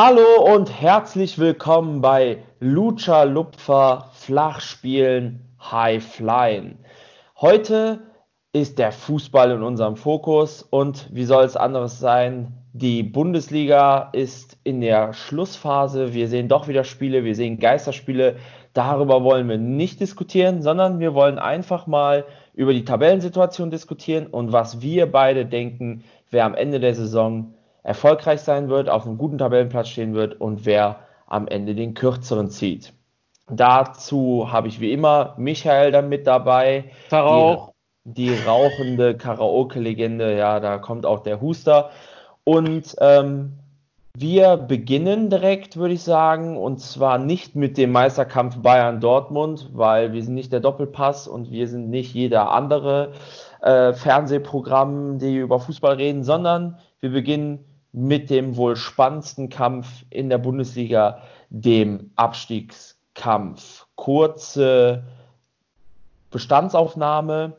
Hallo und herzlich willkommen bei Lucha Lupfer Flachspielen High Flyen. Heute ist der Fußball in unserem Fokus und wie soll es anderes sein? Die Bundesliga ist in der Schlussphase. Wir sehen doch wieder Spiele, wir sehen Geisterspiele. Darüber wollen wir nicht diskutieren, sondern wir wollen einfach mal über die Tabellensituation diskutieren und was wir beide denken, wer am Ende der Saison erfolgreich sein wird, auf einem guten Tabellenplatz stehen wird und wer am Ende den kürzeren zieht. Dazu habe ich wie immer Michael dann mit dabei. Rauch. Die, die rauchende Karaoke-Legende, ja, da kommt auch der Huster. Und ähm, wir beginnen direkt, würde ich sagen, und zwar nicht mit dem Meisterkampf Bayern-Dortmund, weil wir sind nicht der Doppelpass und wir sind nicht jeder andere äh, Fernsehprogramm, die über Fußball reden, sondern wir beginnen mit dem wohl spannendsten Kampf in der Bundesliga, dem Abstiegskampf. Kurze Bestandsaufnahme.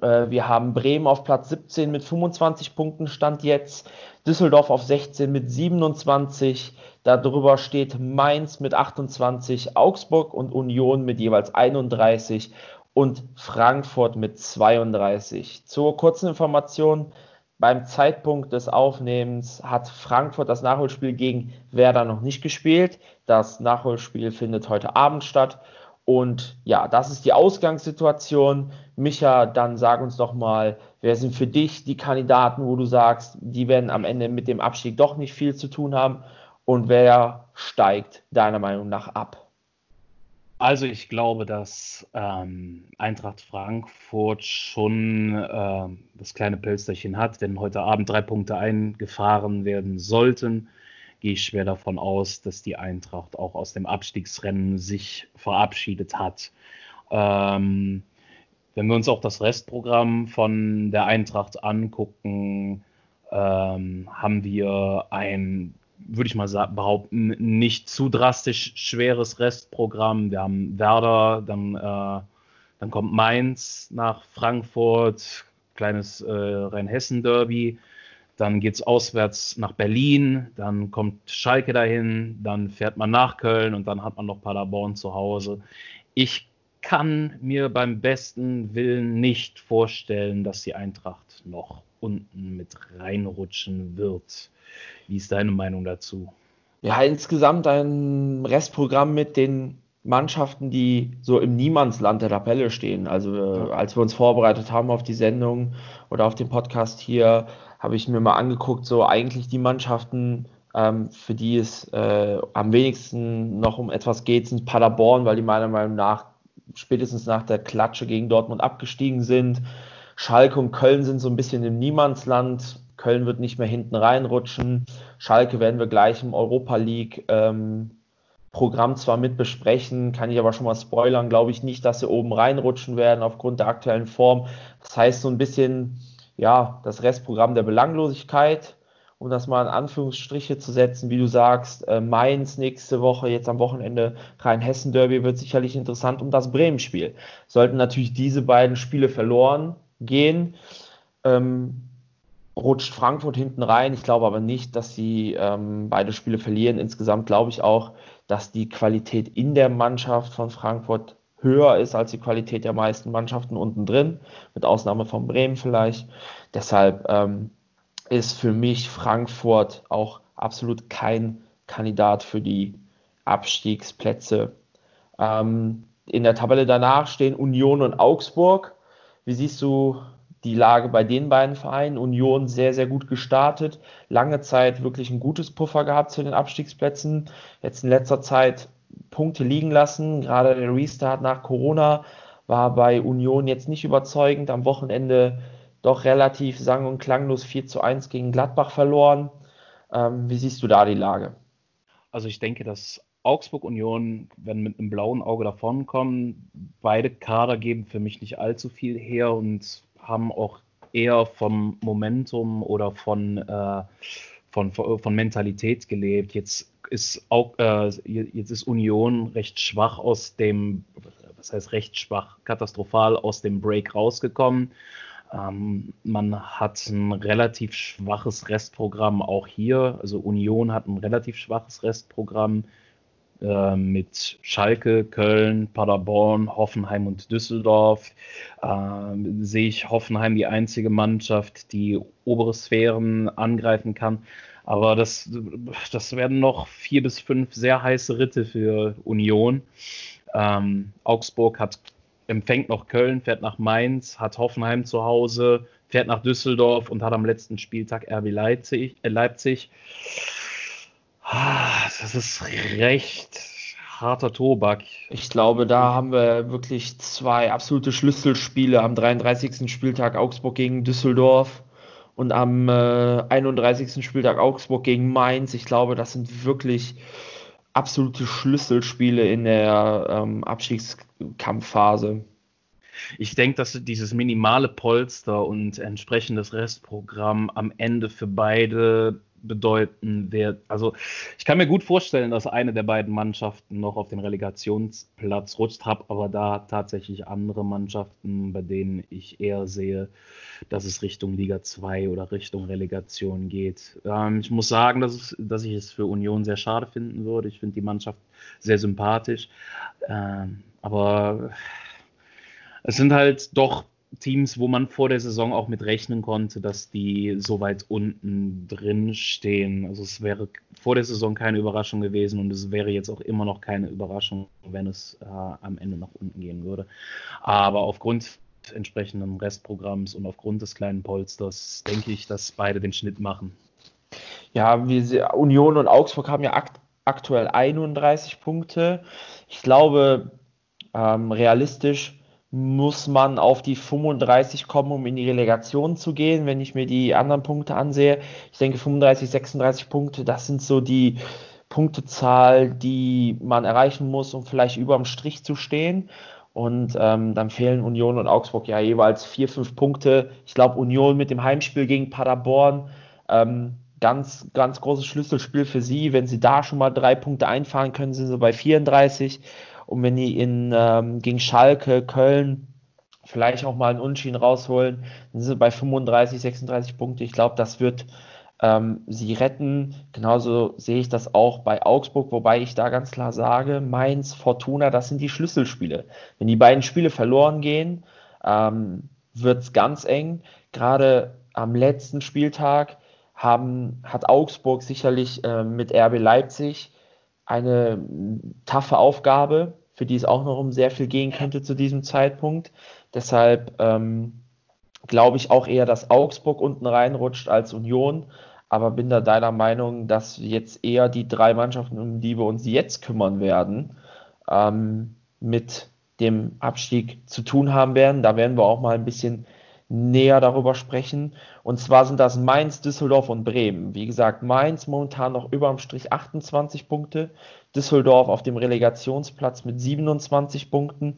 Äh, wir haben Bremen auf Platz 17 mit 25 Punkten Stand jetzt, Düsseldorf auf 16 mit 27, darüber steht Mainz mit 28, Augsburg und Union mit jeweils 31 und Frankfurt mit 32. Zur kurzen Information, beim Zeitpunkt des Aufnehmens hat Frankfurt das Nachholspiel gegen Werder noch nicht gespielt. Das Nachholspiel findet heute Abend statt. Und ja, das ist die Ausgangssituation. Micha, dann sag uns doch mal, wer sind für dich die Kandidaten, wo du sagst, die werden am Ende mit dem Abstieg doch nicht viel zu tun haben? Und wer steigt deiner Meinung nach ab? Also ich glaube, dass ähm, Eintracht Frankfurt schon äh, das kleine Pölsterchen hat. Wenn heute Abend drei Punkte eingefahren werden sollten, gehe ich schwer davon aus, dass die Eintracht auch aus dem Abstiegsrennen sich verabschiedet hat. Ähm, wenn wir uns auch das Restprogramm von der Eintracht angucken, ähm, haben wir ein würde ich mal behaupten, nicht zu drastisch schweres Restprogramm. Wir haben Werder, dann, äh, dann kommt Mainz nach Frankfurt, kleines äh, Rheinhessen-Derby. Dann geht es auswärts nach Berlin, dann kommt Schalke dahin, dann fährt man nach Köln und dann hat man noch Paderborn zu Hause. Ich kann mir beim besten Willen nicht vorstellen, dass die Eintracht noch unten mit reinrutschen wird. Wie ist deine Meinung dazu? Ja, insgesamt ein Restprogramm mit den Mannschaften, die so im Niemandsland der Tabelle stehen. Also ja. als wir uns vorbereitet haben auf die Sendung oder auf den Podcast hier, habe ich mir mal angeguckt, so eigentlich die Mannschaften, ähm, für die es äh, am wenigsten noch um etwas geht, sind Paderborn, weil die meiner Meinung nach spätestens nach der Klatsche gegen Dortmund abgestiegen sind. Schalke und Köln sind so ein bisschen im Niemandsland. Köln wird nicht mehr hinten reinrutschen. Schalke werden wir gleich im Europa League ähm, Programm zwar mit besprechen, kann ich aber schon mal spoilern, glaube ich nicht, dass sie oben reinrutschen werden aufgrund der aktuellen Form. Das heißt so ein bisschen, ja, das Restprogramm der Belanglosigkeit, um das mal in Anführungsstriche zu setzen, wie du sagst, äh, Mainz nächste Woche, jetzt am Wochenende Rhein-Hessen-Derby wird sicherlich interessant um das Bremen-Spiel. Sollten natürlich diese beiden Spiele verloren gehen, ähm, rutscht Frankfurt hinten rein. Ich glaube aber nicht, dass sie ähm, beide Spiele verlieren. Insgesamt glaube ich auch, dass die Qualität in der Mannschaft von Frankfurt höher ist als die Qualität der meisten Mannschaften unten drin, mit Ausnahme von Bremen vielleicht. Deshalb ähm, ist für mich Frankfurt auch absolut kein Kandidat für die Abstiegsplätze. Ähm, in der Tabelle danach stehen Union und Augsburg. Wie siehst du die Lage bei den beiden Vereinen. Union sehr, sehr gut gestartet, lange Zeit wirklich ein gutes Puffer gehabt zu den Abstiegsplätzen. Jetzt in letzter Zeit Punkte liegen lassen. Gerade der Restart nach Corona war bei Union jetzt nicht überzeugend. Am Wochenende doch relativ sang- und klanglos 4 zu 1 gegen Gladbach verloren. Ähm, wie siehst du da die Lage? Also ich denke, dass Augsburg Union, wenn mit einem blauen Auge davonkommen, beide Kader geben für mich nicht allzu viel her und haben auch eher vom Momentum oder von, äh, von, von Mentalität gelebt. Jetzt ist auch, äh, jetzt ist Union recht schwach aus dem, was heißt recht schwach, katastrophal aus dem Break rausgekommen. Ähm, man hat ein relativ schwaches Restprogramm auch hier. Also Union hat ein relativ schwaches Restprogramm äh, mit Schalke, Köln, Paderborn, Hoffenheim und Düsseldorf. Äh, sehe ich Hoffenheim die einzige Mannschaft, die obere Sphären angreifen kann. Aber das, das werden noch vier bis fünf sehr heiße Ritte für Union. Ähm, Augsburg hat, empfängt noch Köln, fährt nach Mainz, hat Hoffenheim zu Hause, fährt nach Düsseldorf und hat am letzten Spieltag RB Leipzig. Äh, Leipzig. Ah, das ist recht harter Tobak. Ich glaube, da haben wir wirklich zwei absolute Schlüsselspiele am 33. Spieltag Augsburg gegen Düsseldorf und am äh, 31. Spieltag Augsburg gegen Mainz. Ich glaube, das sind wirklich absolute Schlüsselspiele in der ähm, Abstiegskampfphase. Ich denke, dass dieses minimale Polster und entsprechendes Restprogramm am Ende für beide bedeuten wird. Also ich kann mir gut vorstellen, dass eine der beiden Mannschaften noch auf den Relegationsplatz rutscht, habe aber da tatsächlich andere Mannschaften, bei denen ich eher sehe, dass es Richtung Liga 2 oder Richtung Relegation geht. Ähm, ich muss sagen, dass, es, dass ich es für Union sehr schade finden würde. Ich finde die Mannschaft sehr sympathisch. Ähm, aber es sind halt doch Teams, wo man vor der Saison auch mit rechnen konnte, dass die so weit unten drin stehen. Also es wäre vor der Saison keine Überraschung gewesen und es wäre jetzt auch immer noch keine Überraschung, wenn es äh, am Ende nach unten gehen würde. Aber aufgrund entsprechenden Restprogramms und aufgrund des kleinen Polsters denke ich, dass beide den Schnitt machen. Ja, wir, Union und Augsburg haben ja akt aktuell 31 Punkte. Ich glaube, ähm, realistisch muss man auf die 35 kommen, um in die Relegation zu gehen, wenn ich mir die anderen Punkte ansehe. Ich denke 35, 36 Punkte, das sind so die Punktezahl, die man erreichen muss, um vielleicht über dem Strich zu stehen. Und ähm, dann fehlen Union und Augsburg ja jeweils vier, fünf Punkte. Ich glaube, Union mit dem Heimspiel gegen Paderborn, ähm, ganz, ganz großes Schlüsselspiel für sie. Wenn sie da schon mal drei Punkte einfahren können, sind sie bei 34. Und wenn die in, ähm, gegen Schalke, Köln vielleicht auch mal einen Unschieden rausholen, dann sind sie bei 35, 36 Punkte. Ich glaube, das wird ähm, sie retten. Genauso sehe ich das auch bei Augsburg, wobei ich da ganz klar sage, Mainz, Fortuna, das sind die Schlüsselspiele. Wenn die beiden Spiele verloren gehen, ähm, wird es ganz eng. Gerade am letzten Spieltag haben, hat Augsburg sicherlich äh, mit RB Leipzig eine taffe Aufgabe, für die es auch noch um sehr viel gehen könnte zu diesem Zeitpunkt. Deshalb ähm, glaube ich auch eher, dass Augsburg unten reinrutscht als Union. Aber bin da deiner Meinung, dass jetzt eher die drei Mannschaften, um die wir uns jetzt kümmern werden, ähm, mit dem Abstieg zu tun haben werden. Da werden wir auch mal ein bisschen näher darüber sprechen. Und zwar sind das Mainz, Düsseldorf und Bremen. Wie gesagt, Mainz momentan noch über dem Strich 28 Punkte, Düsseldorf auf dem Relegationsplatz mit 27 Punkten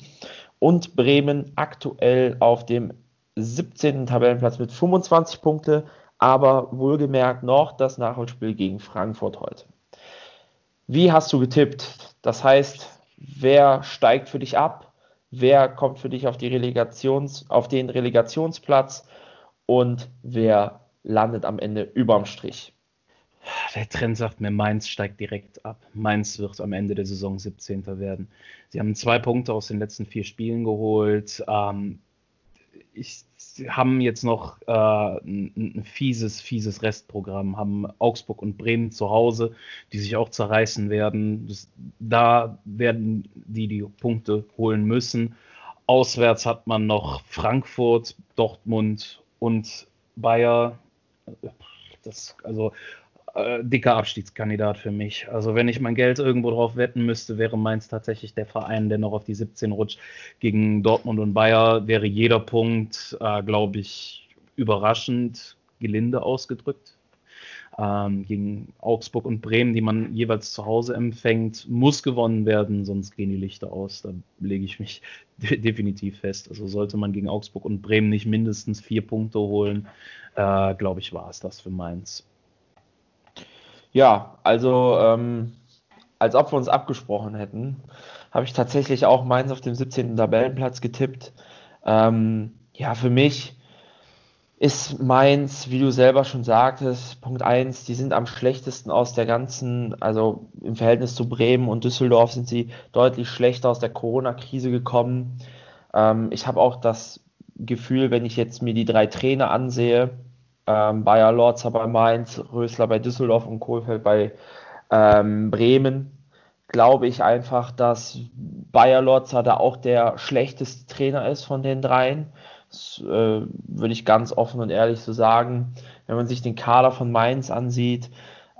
und Bremen aktuell auf dem 17. Tabellenplatz mit 25 Punkte, aber wohlgemerkt noch das Nachholspiel gegen Frankfurt heute. Wie hast du getippt? Das heißt, wer steigt für dich ab? Wer kommt für dich auf, die Relegations, auf den Relegationsplatz und wer landet am Ende überm Strich. Der Trend sagt mir, Mainz steigt direkt ab. Mainz wird am Ende der Saison 17. werden. Sie haben zwei Punkte aus den letzten vier Spielen geholt. Ähm, ich, haben jetzt noch äh, ein, ein, fieses, fieses Restprogramm, haben Augsburg und Bremen zu Hause, die sich auch zerreißen werden. Das, da werden die die Punkte holen müssen. Auswärts hat man noch Frankfurt, Dortmund und Bayer. Das, also äh, dicker Abstiegskandidat für mich. Also wenn ich mein Geld irgendwo drauf wetten müsste, wäre Mainz tatsächlich der Verein, der noch auf die 17 rutscht. Gegen Dortmund und Bayer wäre jeder Punkt, äh, glaube ich, überraschend gelinde ausgedrückt. Ähm, gegen Augsburg und Bremen, die man jeweils zu Hause empfängt, muss gewonnen werden, sonst gehen die Lichter aus. Da lege ich mich de definitiv fest. Also sollte man gegen Augsburg und Bremen nicht mindestens vier Punkte holen, äh, glaube ich, war es das für Mainz. Ja, also ähm, als ob wir uns abgesprochen hätten, habe ich tatsächlich auch Mainz auf dem 17. Tabellenplatz getippt. Ähm, ja, für mich ist Mainz, wie du selber schon sagtest, Punkt 1, die sind am schlechtesten aus der ganzen, also im Verhältnis zu Bremen und Düsseldorf sind sie deutlich schlechter aus der Corona-Krise gekommen. Ähm, ich habe auch das Gefühl, wenn ich jetzt mir die drei Trainer ansehe, ähm, Bayer Lorzer bei Mainz, Rösler bei Düsseldorf und Kohlfeld bei ähm, Bremen, glaube ich einfach, dass Bayer Lorzer da auch der schlechteste Trainer ist von den dreien. Das äh, würde ich ganz offen und ehrlich so sagen. Wenn man sich den Kader von Mainz ansieht,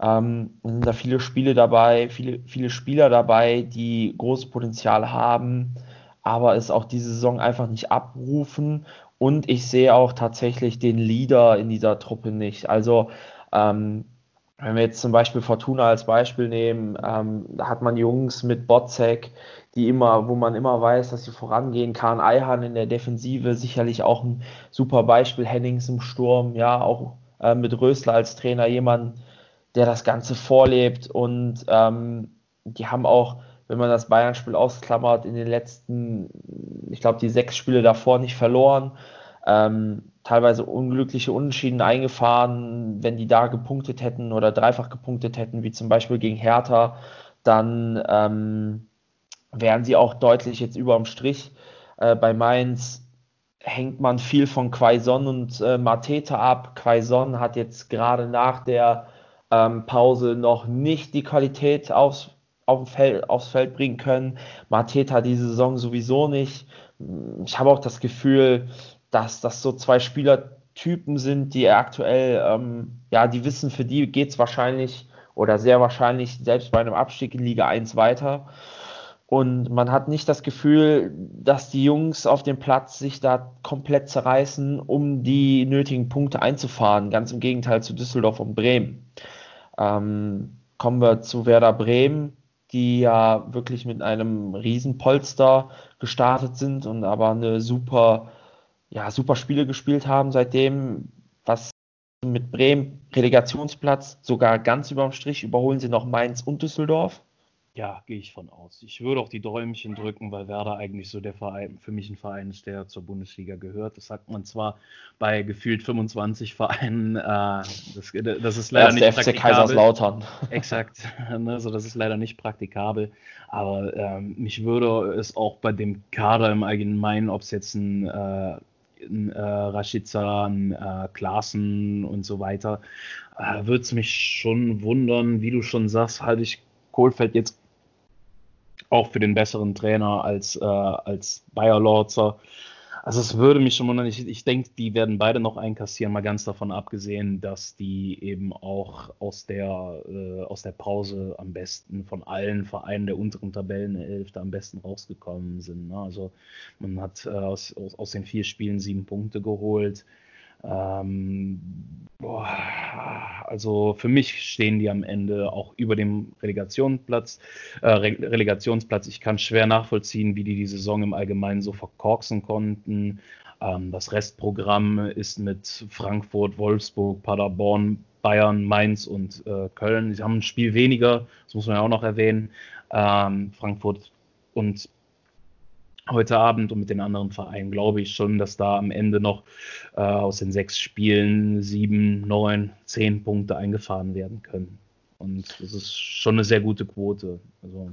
ähm, sind da viele Spiele dabei, viele, viele Spieler dabei, die großes Potenzial haben, aber es auch diese Saison einfach nicht abrufen. Und ich sehe auch tatsächlich den Leader in dieser Truppe nicht. Also ähm, wenn wir jetzt zum Beispiel Fortuna als Beispiel nehmen, ähm, da hat man Jungs mit Botzek, die immer, wo man immer weiß, dass sie vorangehen kann. Eihan in der Defensive sicherlich auch ein super Beispiel. Hennings im Sturm, ja, auch äh, mit Rösler als Trainer jemand, der das Ganze vorlebt. Und ähm, die haben auch, wenn man das Bayern-Spiel ausklammert, in den letzten, ich glaube, die sechs Spiele davor nicht verloren. Ähm, teilweise unglückliche Unentschieden eingefahren. Wenn die da gepunktet hätten oder dreifach gepunktet hätten, wie zum Beispiel gegen Hertha, dann ähm, wären sie auch deutlich jetzt über dem Strich. Äh, bei Mainz hängt man viel von Quaison und äh, Mateta ab. Quaison hat jetzt gerade nach der ähm, Pause noch nicht die Qualität aufs, auf Feld, aufs Feld bringen können. Mateta diese Saison sowieso nicht. Ich habe auch das Gefühl, dass das so zwei Spielertypen sind, die aktuell, ähm, ja, die wissen, für die geht es wahrscheinlich oder sehr wahrscheinlich selbst bei einem Abstieg in Liga 1 weiter. Und man hat nicht das Gefühl, dass die Jungs auf dem Platz sich da komplett zerreißen, um die nötigen Punkte einzufahren. Ganz im Gegenteil zu Düsseldorf und Bremen. Ähm, kommen wir zu Werder Bremen, die ja wirklich mit einem Riesenpolster gestartet sind und aber eine super, ja, super Spiele gespielt haben seitdem, was mit Bremen Relegationsplatz sogar ganz überm Strich überholen sie noch Mainz und Düsseldorf. Ja, gehe ich von aus. Ich würde auch die Däumchen drücken, weil Werder eigentlich so der Verein, für mich ein Verein ist, der zur Bundesliga gehört. Das sagt man zwar bei gefühlt 25 Vereinen. Äh, das, das, ist leider nicht der FC Kaiserslautern. Exakt. Also das ist leider nicht praktikabel. Aber ähm, mich würde es auch bei dem Kader im Allgemeinen, ob es jetzt ein, äh, ein äh, Rashica, ein äh, Klaassen und so weiter, äh, würde es mich schon wundern, wie du schon sagst, halte ich Kohlfeld jetzt auch für den besseren Trainer als, äh, als Bayer Lorzer. Also es würde mich schon wundern, ich, ich denke, die werden beide noch einkassieren, mal ganz davon abgesehen, dass die eben auch aus der, äh, aus der Pause am besten von allen Vereinen der unteren Tabellenhälfte am besten rausgekommen sind. Ne? Also man hat äh, aus, aus, aus den vier Spielen sieben Punkte geholt. Ähm, boah, also für mich stehen die am Ende auch über dem Relegationsplatz. Äh, Re Relegationsplatz. Ich kann schwer nachvollziehen, wie die die Saison im Allgemeinen so verkorksen konnten. Ähm, das Restprogramm ist mit Frankfurt, Wolfsburg, Paderborn, Bayern, Mainz und äh, Köln. Sie haben ein Spiel weniger, das muss man ja auch noch erwähnen. Ähm, Frankfurt und heute Abend und mit den anderen Vereinen glaube ich schon, dass da am Ende noch äh, aus den sechs Spielen sieben, neun, zehn Punkte eingefahren werden können. Und das ist schon eine sehr gute Quote. Also,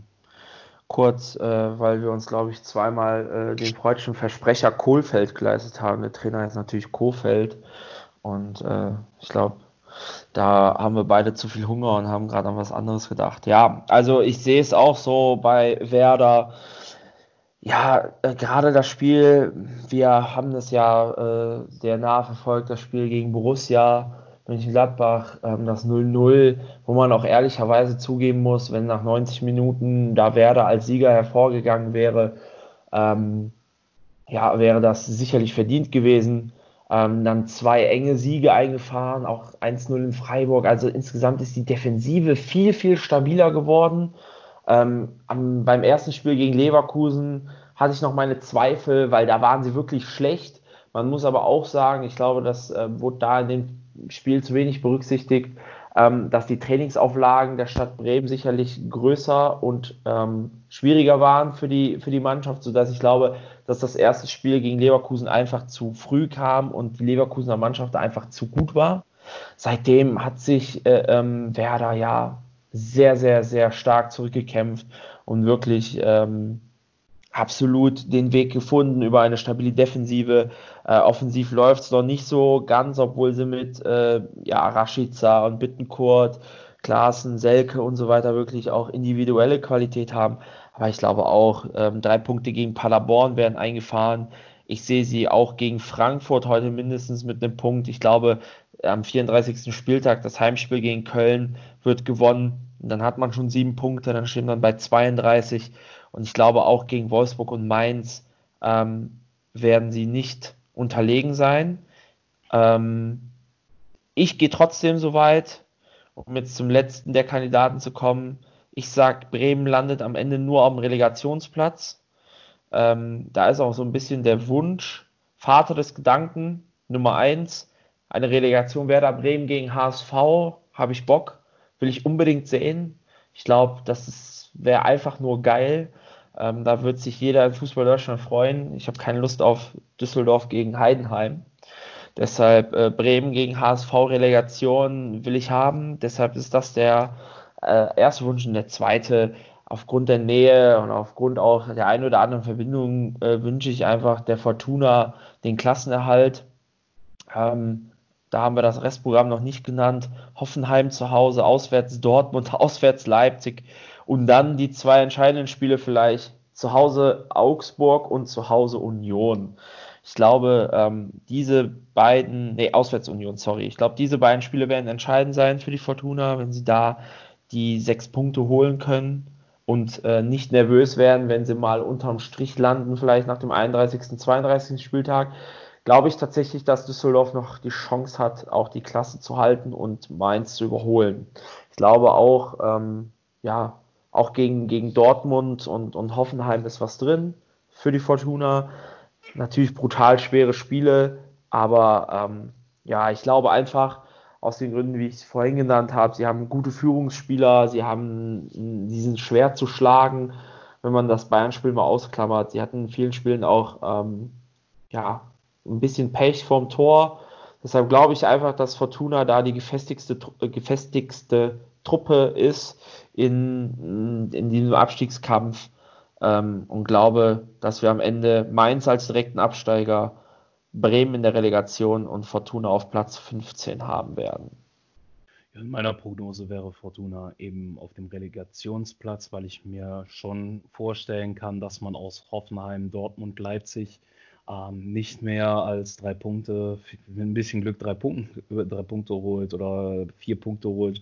Kurz, äh, weil wir uns, glaube ich, zweimal äh, den freudschen Versprecher Kohlfeld geleistet haben. Der Trainer ist natürlich Kohlfeld. Und äh, ich glaube, da haben wir beide zu viel Hunger und haben gerade an was anderes gedacht. Ja, also ich sehe es auch so bei Werder ja, äh, gerade das Spiel, wir haben das ja äh, sehr nah verfolgt, das Spiel gegen Borussia Mönchengladbach, ähm, das 0-0, wo man auch ehrlicherweise zugeben muss, wenn nach 90 Minuten da Werder als Sieger hervorgegangen wäre, ähm, ja, wäre das sicherlich verdient gewesen. Ähm, dann zwei enge Siege eingefahren, auch 1-0 in Freiburg. Also insgesamt ist die Defensive viel, viel stabiler geworden. Ähm, am, beim ersten Spiel gegen Leverkusen hatte ich noch meine Zweifel, weil da waren sie wirklich schlecht. Man muss aber auch sagen, ich glaube, das äh, wurde da in dem Spiel zu wenig berücksichtigt, ähm, dass die Trainingsauflagen der Stadt Bremen sicherlich größer und ähm, schwieriger waren für die, für die Mannschaft, sodass ich glaube, dass das erste Spiel gegen Leverkusen einfach zu früh kam und die Leverkusener Mannschaft einfach zu gut war. Seitdem hat sich äh, ähm, Werder ja sehr, sehr, sehr stark zurückgekämpft und wirklich ähm, absolut den Weg gefunden über eine stabile Defensive. Äh, offensiv läuft es noch nicht so ganz, obwohl sie mit äh, ja, Rashica und Bittenkurt, Klaassen, Selke und so weiter wirklich auch individuelle Qualität haben. Aber ich glaube auch, ähm, drei Punkte gegen Paderborn werden eingefahren. Ich sehe sie auch gegen Frankfurt heute mindestens mit einem Punkt. Ich glaube, am 34. Spieltag das Heimspiel gegen Köln wird gewonnen. Dann hat man schon sieben Punkte, dann stehen man bei 32. Und ich glaube auch gegen Wolfsburg und Mainz ähm, werden sie nicht unterlegen sein. Ähm, ich gehe trotzdem so weit, um jetzt zum letzten der Kandidaten zu kommen. Ich sage, Bremen landet am Ende nur dem Relegationsplatz. Ähm, da ist auch so ein bisschen der Wunsch, Vater des Gedanken, Nummer eins, eine Relegation Werder Bremen gegen HSV, habe ich Bock, will ich unbedingt sehen. Ich glaube, das wäre einfach nur geil. Ähm, da wird sich jeder in Fußball Deutschland freuen. Ich habe keine Lust auf Düsseldorf gegen Heidenheim. Deshalb äh, Bremen gegen HSV Relegation will ich haben. Deshalb ist das der äh, erste Wunsch und der zweite. Aufgrund der Nähe und aufgrund auch der ein oder anderen Verbindung äh, wünsche ich einfach der Fortuna den Klassenerhalt. Ähm, da haben wir das Restprogramm noch nicht genannt. Hoffenheim zu Hause, auswärts Dortmund, auswärts Leipzig und dann die zwei entscheidenden Spiele vielleicht zu Hause Augsburg und zu Hause Union. Ich glaube, ähm, diese beiden, nee, Auswärtsunion, sorry. Ich glaube, diese beiden Spiele werden entscheidend sein für die Fortuna, wenn sie da die sechs Punkte holen können und äh, nicht nervös werden, wenn sie mal unterm Strich landen, vielleicht nach dem 31., 32. Spieltag. Glaube ich tatsächlich, dass Düsseldorf noch die Chance hat, auch die Klasse zu halten und Mainz zu überholen. Ich glaube auch, ähm, ja, auch gegen, gegen Dortmund und, und Hoffenheim ist was drin für die Fortuna. Natürlich brutal schwere Spiele, aber ähm, ja, ich glaube einfach aus den Gründen, wie ich es vorhin genannt habe, sie haben gute Führungsspieler, sie haben, sie sind schwer zu schlagen, wenn man das Bayern-Spiel mal ausklammert. Sie hatten in vielen Spielen auch ähm, ja, ein bisschen Pech vorm Tor. Deshalb glaube ich einfach, dass Fortuna da die gefestigste, gefestigste Truppe ist in, in diesem Abstiegskampf ähm, und glaube, dass wir am Ende Mainz als direkten Absteiger, Bremen in der Relegation und Fortuna auf Platz 15 haben werden. In meiner Prognose wäre Fortuna eben auf dem Relegationsplatz, weil ich mir schon vorstellen kann, dass man aus Hoffenheim, Dortmund, Leipzig ähm, nicht mehr als drei Punkte, mit ein bisschen Glück drei Punkte, drei Punkte holt oder vier Punkte holt.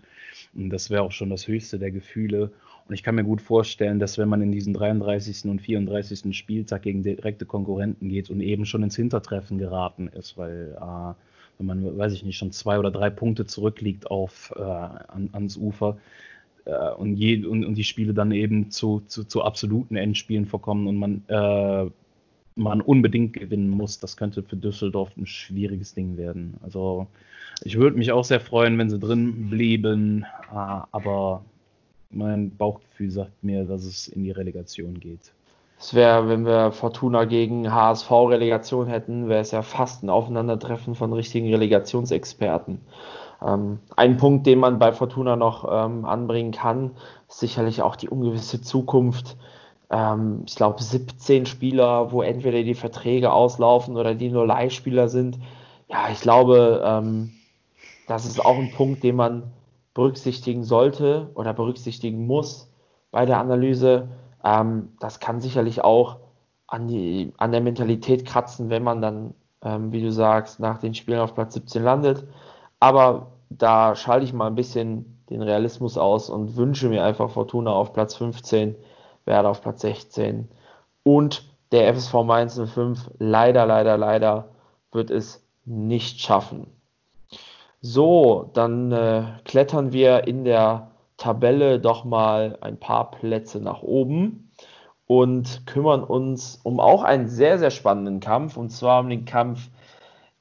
Und das wäre auch schon das höchste der Gefühle. Und ich kann mir gut vorstellen, dass wenn man in diesen 33. und 34. Spieltag gegen direkte Konkurrenten geht und eben schon ins Hintertreffen geraten ist, weil äh, wenn man, weiß ich nicht, schon zwei oder drei Punkte zurückliegt auf, äh, an, ans Ufer, äh, und, je, und, und, die Spiele dann eben zu, zu, zu absoluten Endspielen vorkommen und man äh, man unbedingt gewinnen muss, das könnte für Düsseldorf ein schwieriges Ding werden. Also ich würde mich auch sehr freuen, wenn sie drin blieben, äh, aber mein Bauchgefühl sagt mir, dass es in die Relegation geht. Es wäre, wenn wir Fortuna gegen HSV Relegation hätten, wäre es ja fast ein Aufeinandertreffen von richtigen Relegationsexperten. Ähm, ein Punkt, den man bei Fortuna noch ähm, anbringen kann, ist sicherlich auch die ungewisse Zukunft ähm, ich glaube, 17 Spieler, wo entweder die Verträge auslaufen oder die nur Leihspieler sind. Ja, ich glaube, ähm, das ist auch ein Punkt, den man berücksichtigen sollte oder berücksichtigen muss bei der Analyse. Ähm, das kann sicherlich auch an, die, an der Mentalität kratzen, wenn man dann, ähm, wie du sagst, nach den Spielen auf Platz 17 landet. Aber da schalte ich mal ein bisschen den Realismus aus und wünsche mir einfach Fortuna auf Platz 15 Werder auf Platz 16 und der FSV Mainz 05 leider, leider, leider wird es nicht schaffen. So, dann äh, klettern wir in der Tabelle doch mal ein paar Plätze nach oben und kümmern uns um auch einen sehr, sehr spannenden Kampf und zwar um den Kampf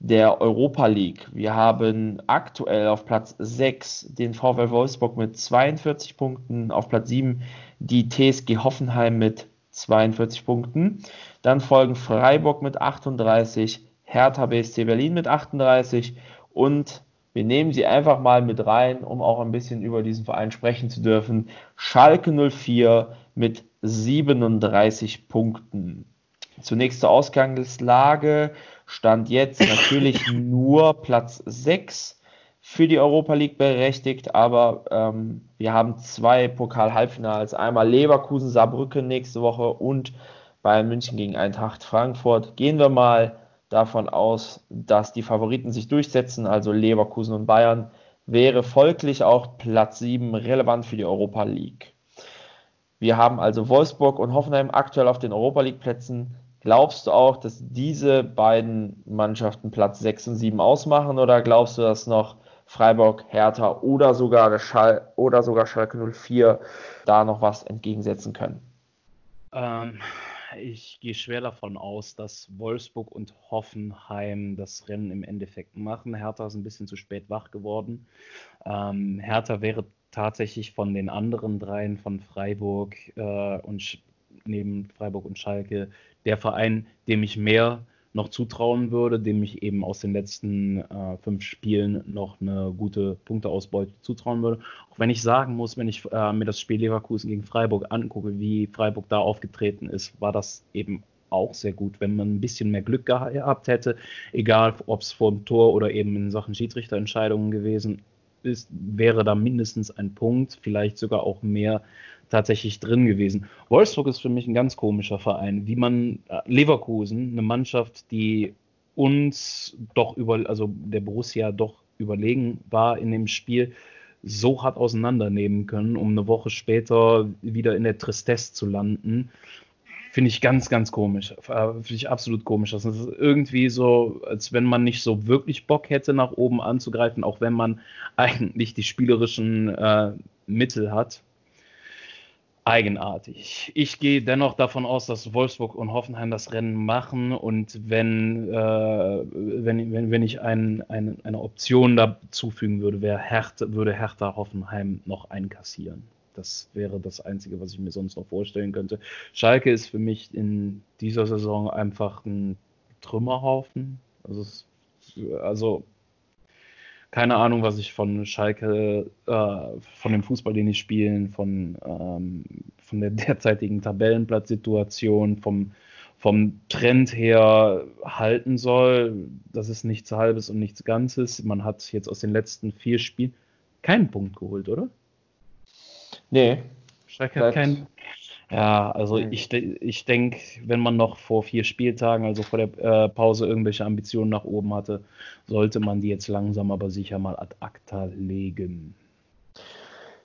der Europa League. Wir haben aktuell auf Platz 6 den VfL Wolfsburg mit 42 Punkten, auf Platz 7 die TSG Hoffenheim mit 42 Punkten. Dann folgen Freiburg mit 38, Hertha BSC Berlin mit 38 und wir nehmen sie einfach mal mit rein, um auch ein bisschen über diesen Verein sprechen zu dürfen. Schalke 04 mit 37 Punkten. Zunächst zur Ausgangslage stand jetzt natürlich nur Platz 6 für die Europa League berechtigt, aber ähm, wir haben zwei Pokal-Halbfinals. Einmal Leverkusen, Saarbrücken nächste Woche und Bayern München gegen Eintracht Frankfurt. Gehen wir mal davon aus, dass die Favoriten sich durchsetzen, also Leverkusen und Bayern, wäre folglich auch Platz 7 relevant für die Europa League. Wir haben also Wolfsburg und Hoffenheim aktuell auf den Europa League Plätzen. Glaubst du auch, dass diese beiden Mannschaften Platz 6 und 7 ausmachen oder glaubst du, dass noch Freiburg, Hertha oder sogar, der Schal oder sogar Schalke 04 da noch was entgegensetzen können? Ähm, ich gehe schwer davon aus, dass Wolfsburg und Hoffenheim das Rennen im Endeffekt machen. Hertha ist ein bisschen zu spät wach geworden. Ähm, Hertha wäre tatsächlich von den anderen dreien, von Freiburg äh, und neben Freiburg und Schalke, der Verein, dem ich mehr noch zutrauen würde, dem ich eben aus den letzten äh, fünf Spielen noch eine gute Punkteausbeute zutrauen würde. Auch wenn ich sagen muss, wenn ich äh, mir das Spiel Leverkusen gegen Freiburg angucke, wie Freiburg da aufgetreten ist, war das eben auch sehr gut, wenn man ein bisschen mehr Glück gehabt hätte, egal ob es vor dem Tor oder eben in Sachen Schiedsrichterentscheidungen gewesen ist, wäre da mindestens ein Punkt, vielleicht sogar auch mehr tatsächlich drin gewesen. Wolfsburg ist für mich ein ganz komischer Verein, wie man äh, Leverkusen, eine Mannschaft, die uns doch über, also der Borussia doch überlegen war in dem Spiel, so hart auseinandernehmen können, um eine Woche später wieder in der Tristesse zu landen. Finde ich ganz, ganz komisch. Äh, finde ich absolut komisch. Das ist irgendwie so, als wenn man nicht so wirklich Bock hätte, nach oben anzugreifen, auch wenn man eigentlich die spielerischen äh, Mittel hat eigenartig. Ich gehe dennoch davon aus, dass Wolfsburg und Hoffenheim das Rennen machen und wenn, äh, wenn, wenn, wenn ich ein, ein, eine Option dazu fügen würde, wäre Hertha, würde Hertha Hoffenheim noch einkassieren. Das wäre das Einzige, was ich mir sonst noch vorstellen könnte. Schalke ist für mich in dieser Saison einfach ein Trümmerhaufen. Also, also keine Ahnung, was ich von Schalke, äh, von dem Fußball, den die spielen, von, ähm, von der derzeitigen Tabellenplatzsituation, vom, vom Trend her halten soll. Das ist nichts Halbes und nichts Ganzes. Man hat jetzt aus den letzten vier Spielen keinen Punkt geholt, oder? Nee. Schalke hat keinen, ja, also mhm. ich, ich denke, wenn man noch vor vier Spieltagen, also vor der äh, Pause, irgendwelche Ambitionen nach oben hatte, sollte man die jetzt langsam aber sicher mal ad acta legen.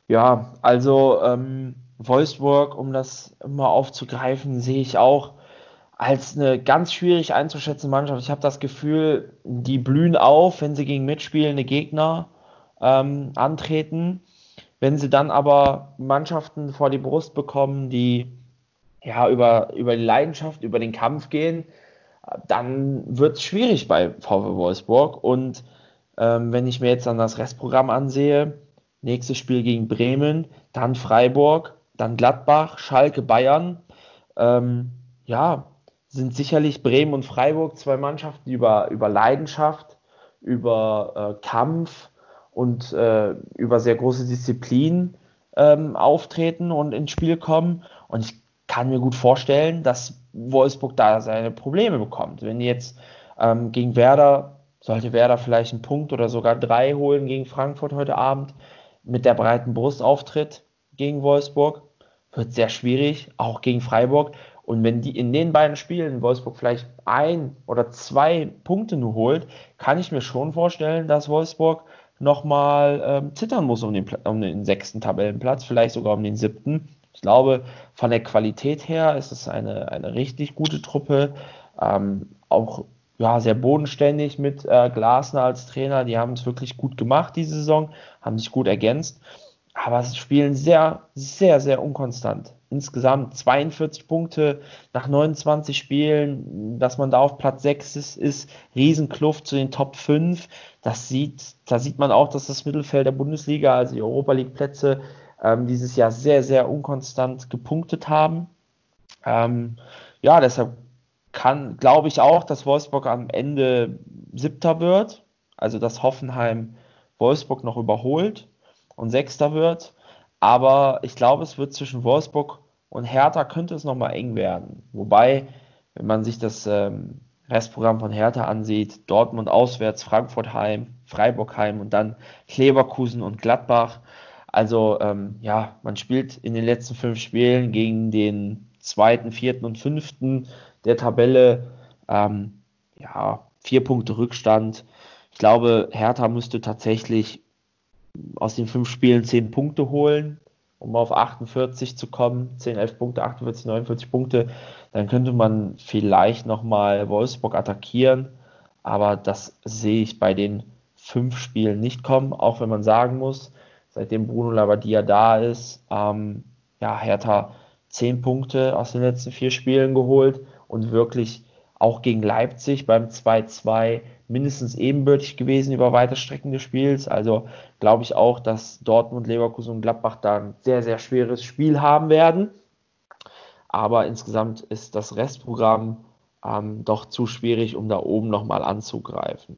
Ja, also ähm, Wolfsburg, um das mal aufzugreifen, sehe ich auch als eine ganz schwierig einzuschätzende Mannschaft. Ich habe das Gefühl, die blühen auf, wenn sie gegen mitspielende Gegner ähm, antreten. Wenn sie dann aber Mannschaften vor die Brust bekommen, die ja über, über die Leidenschaft, über den Kampf gehen, dann wird es schwierig bei VW Wolfsburg. Und ähm, wenn ich mir jetzt dann das Restprogramm ansehe, nächstes Spiel gegen Bremen, dann Freiburg, dann Gladbach, Schalke, Bayern, ähm, ja, sind sicherlich Bremen und Freiburg zwei Mannschaften, über, über Leidenschaft, über äh, Kampf, und äh, über sehr große Disziplin ähm, auftreten und ins Spiel kommen. Und ich kann mir gut vorstellen, dass Wolfsburg da seine Probleme bekommt. Wenn jetzt ähm, gegen Werder, sollte Werder vielleicht einen Punkt oder sogar drei holen gegen Frankfurt heute Abend, mit der breiten Brust auftritt gegen Wolfsburg, wird sehr schwierig, auch gegen Freiburg. Und wenn die in den beiden Spielen Wolfsburg vielleicht ein oder zwei Punkte nur holt, kann ich mir schon vorstellen, dass Wolfsburg nochmal ähm, zittern muss um den, um den sechsten Tabellenplatz, vielleicht sogar um den siebten. Ich glaube, von der Qualität her ist es eine, eine richtig gute Truppe. Ähm, auch ja, sehr bodenständig mit äh, Glasner als Trainer. Die haben es wirklich gut gemacht diese Saison, haben sich gut ergänzt. Aber sie spielen sehr, sehr, sehr unkonstant insgesamt 42 Punkte nach 29 Spielen, dass man da auf Platz 6 ist, ist Riesenkluft zu den Top 5. Das sieht, da sieht man auch, dass das Mittelfeld der Bundesliga, also die Europa League Plätze, ähm, dieses Jahr sehr, sehr unkonstant gepunktet haben. Ähm, ja, deshalb kann, glaube ich auch, dass Wolfsburg am Ende siebter wird, also dass Hoffenheim Wolfsburg noch überholt und sechster wird. Aber ich glaube, es wird zwischen Wolfsburg und Hertha könnte es nochmal eng werden. Wobei, wenn man sich das ähm, Restprogramm von Hertha ansieht, Dortmund auswärts, Frankfurt heim, Freiburg heim und dann Leverkusen und Gladbach. Also ähm, ja, man spielt in den letzten fünf Spielen gegen den zweiten, vierten und fünften der Tabelle. Ähm, ja, vier Punkte Rückstand. Ich glaube, Hertha müsste tatsächlich aus den fünf Spielen zehn Punkte holen, um auf 48 zu kommen. 10, 11 Punkte, 48, 49 Punkte. Dann könnte man vielleicht nochmal Wolfsburg attackieren. Aber das sehe ich bei den fünf Spielen nicht kommen, auch wenn man sagen muss, seitdem Bruno Labbadia da ist, ähm, ja, Hertha zehn Punkte aus den letzten vier Spielen geholt und wirklich auch gegen Leipzig beim 2-2 mindestens ebenbürtig gewesen über weite Strecken des Spiels. Also glaube ich auch, dass Dortmund, Leverkusen und Gladbach da ein sehr, sehr schweres Spiel haben werden. Aber insgesamt ist das Restprogramm ähm, doch zu schwierig, um da oben nochmal anzugreifen.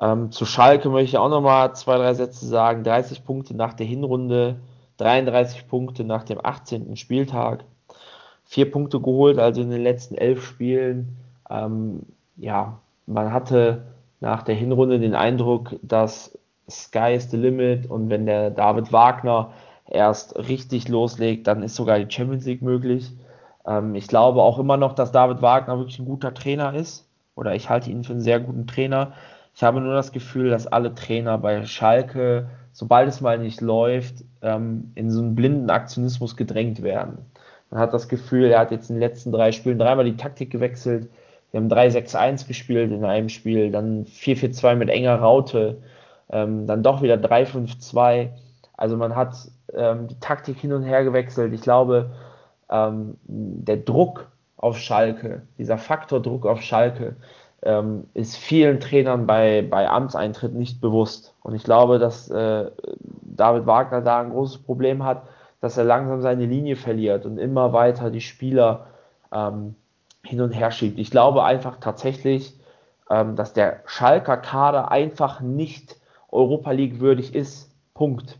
Ähm, zu Schalke möchte ich auch nochmal zwei, drei Sätze sagen. 30 Punkte nach der Hinrunde, 33 Punkte nach dem 18. Spieltag. Vier Punkte geholt, also in den letzten elf Spielen. Ähm, ja, man hatte nach der Hinrunde den Eindruck, dass Sky is the limit und wenn der David Wagner erst richtig loslegt, dann ist sogar die Champions League möglich. Ähm, ich glaube auch immer noch, dass David Wagner wirklich ein guter Trainer ist oder ich halte ihn für einen sehr guten Trainer. Ich habe nur das Gefühl, dass alle Trainer bei Schalke, sobald es mal nicht läuft, ähm, in so einen blinden Aktionismus gedrängt werden. Man hat das Gefühl, er hat jetzt in den letzten drei Spielen dreimal die Taktik gewechselt, wir haben 3-6-1 gespielt in einem Spiel, dann 4-4-2 mit enger Raute, ähm, dann doch wieder 3-5-2. Also man hat ähm, die Taktik hin und her gewechselt. Ich glaube, ähm, der Druck auf Schalke, dieser Faktor Druck auf Schalke, ähm, ist vielen Trainern bei, bei Amtseintritt nicht bewusst. Und ich glaube, dass äh, David Wagner da ein großes Problem hat, dass er langsam seine Linie verliert und immer weiter die Spieler ähm, hin und her schiebt. Ich glaube einfach tatsächlich, ähm, dass der Schalker Kader einfach nicht Europa League würdig ist. Punkt.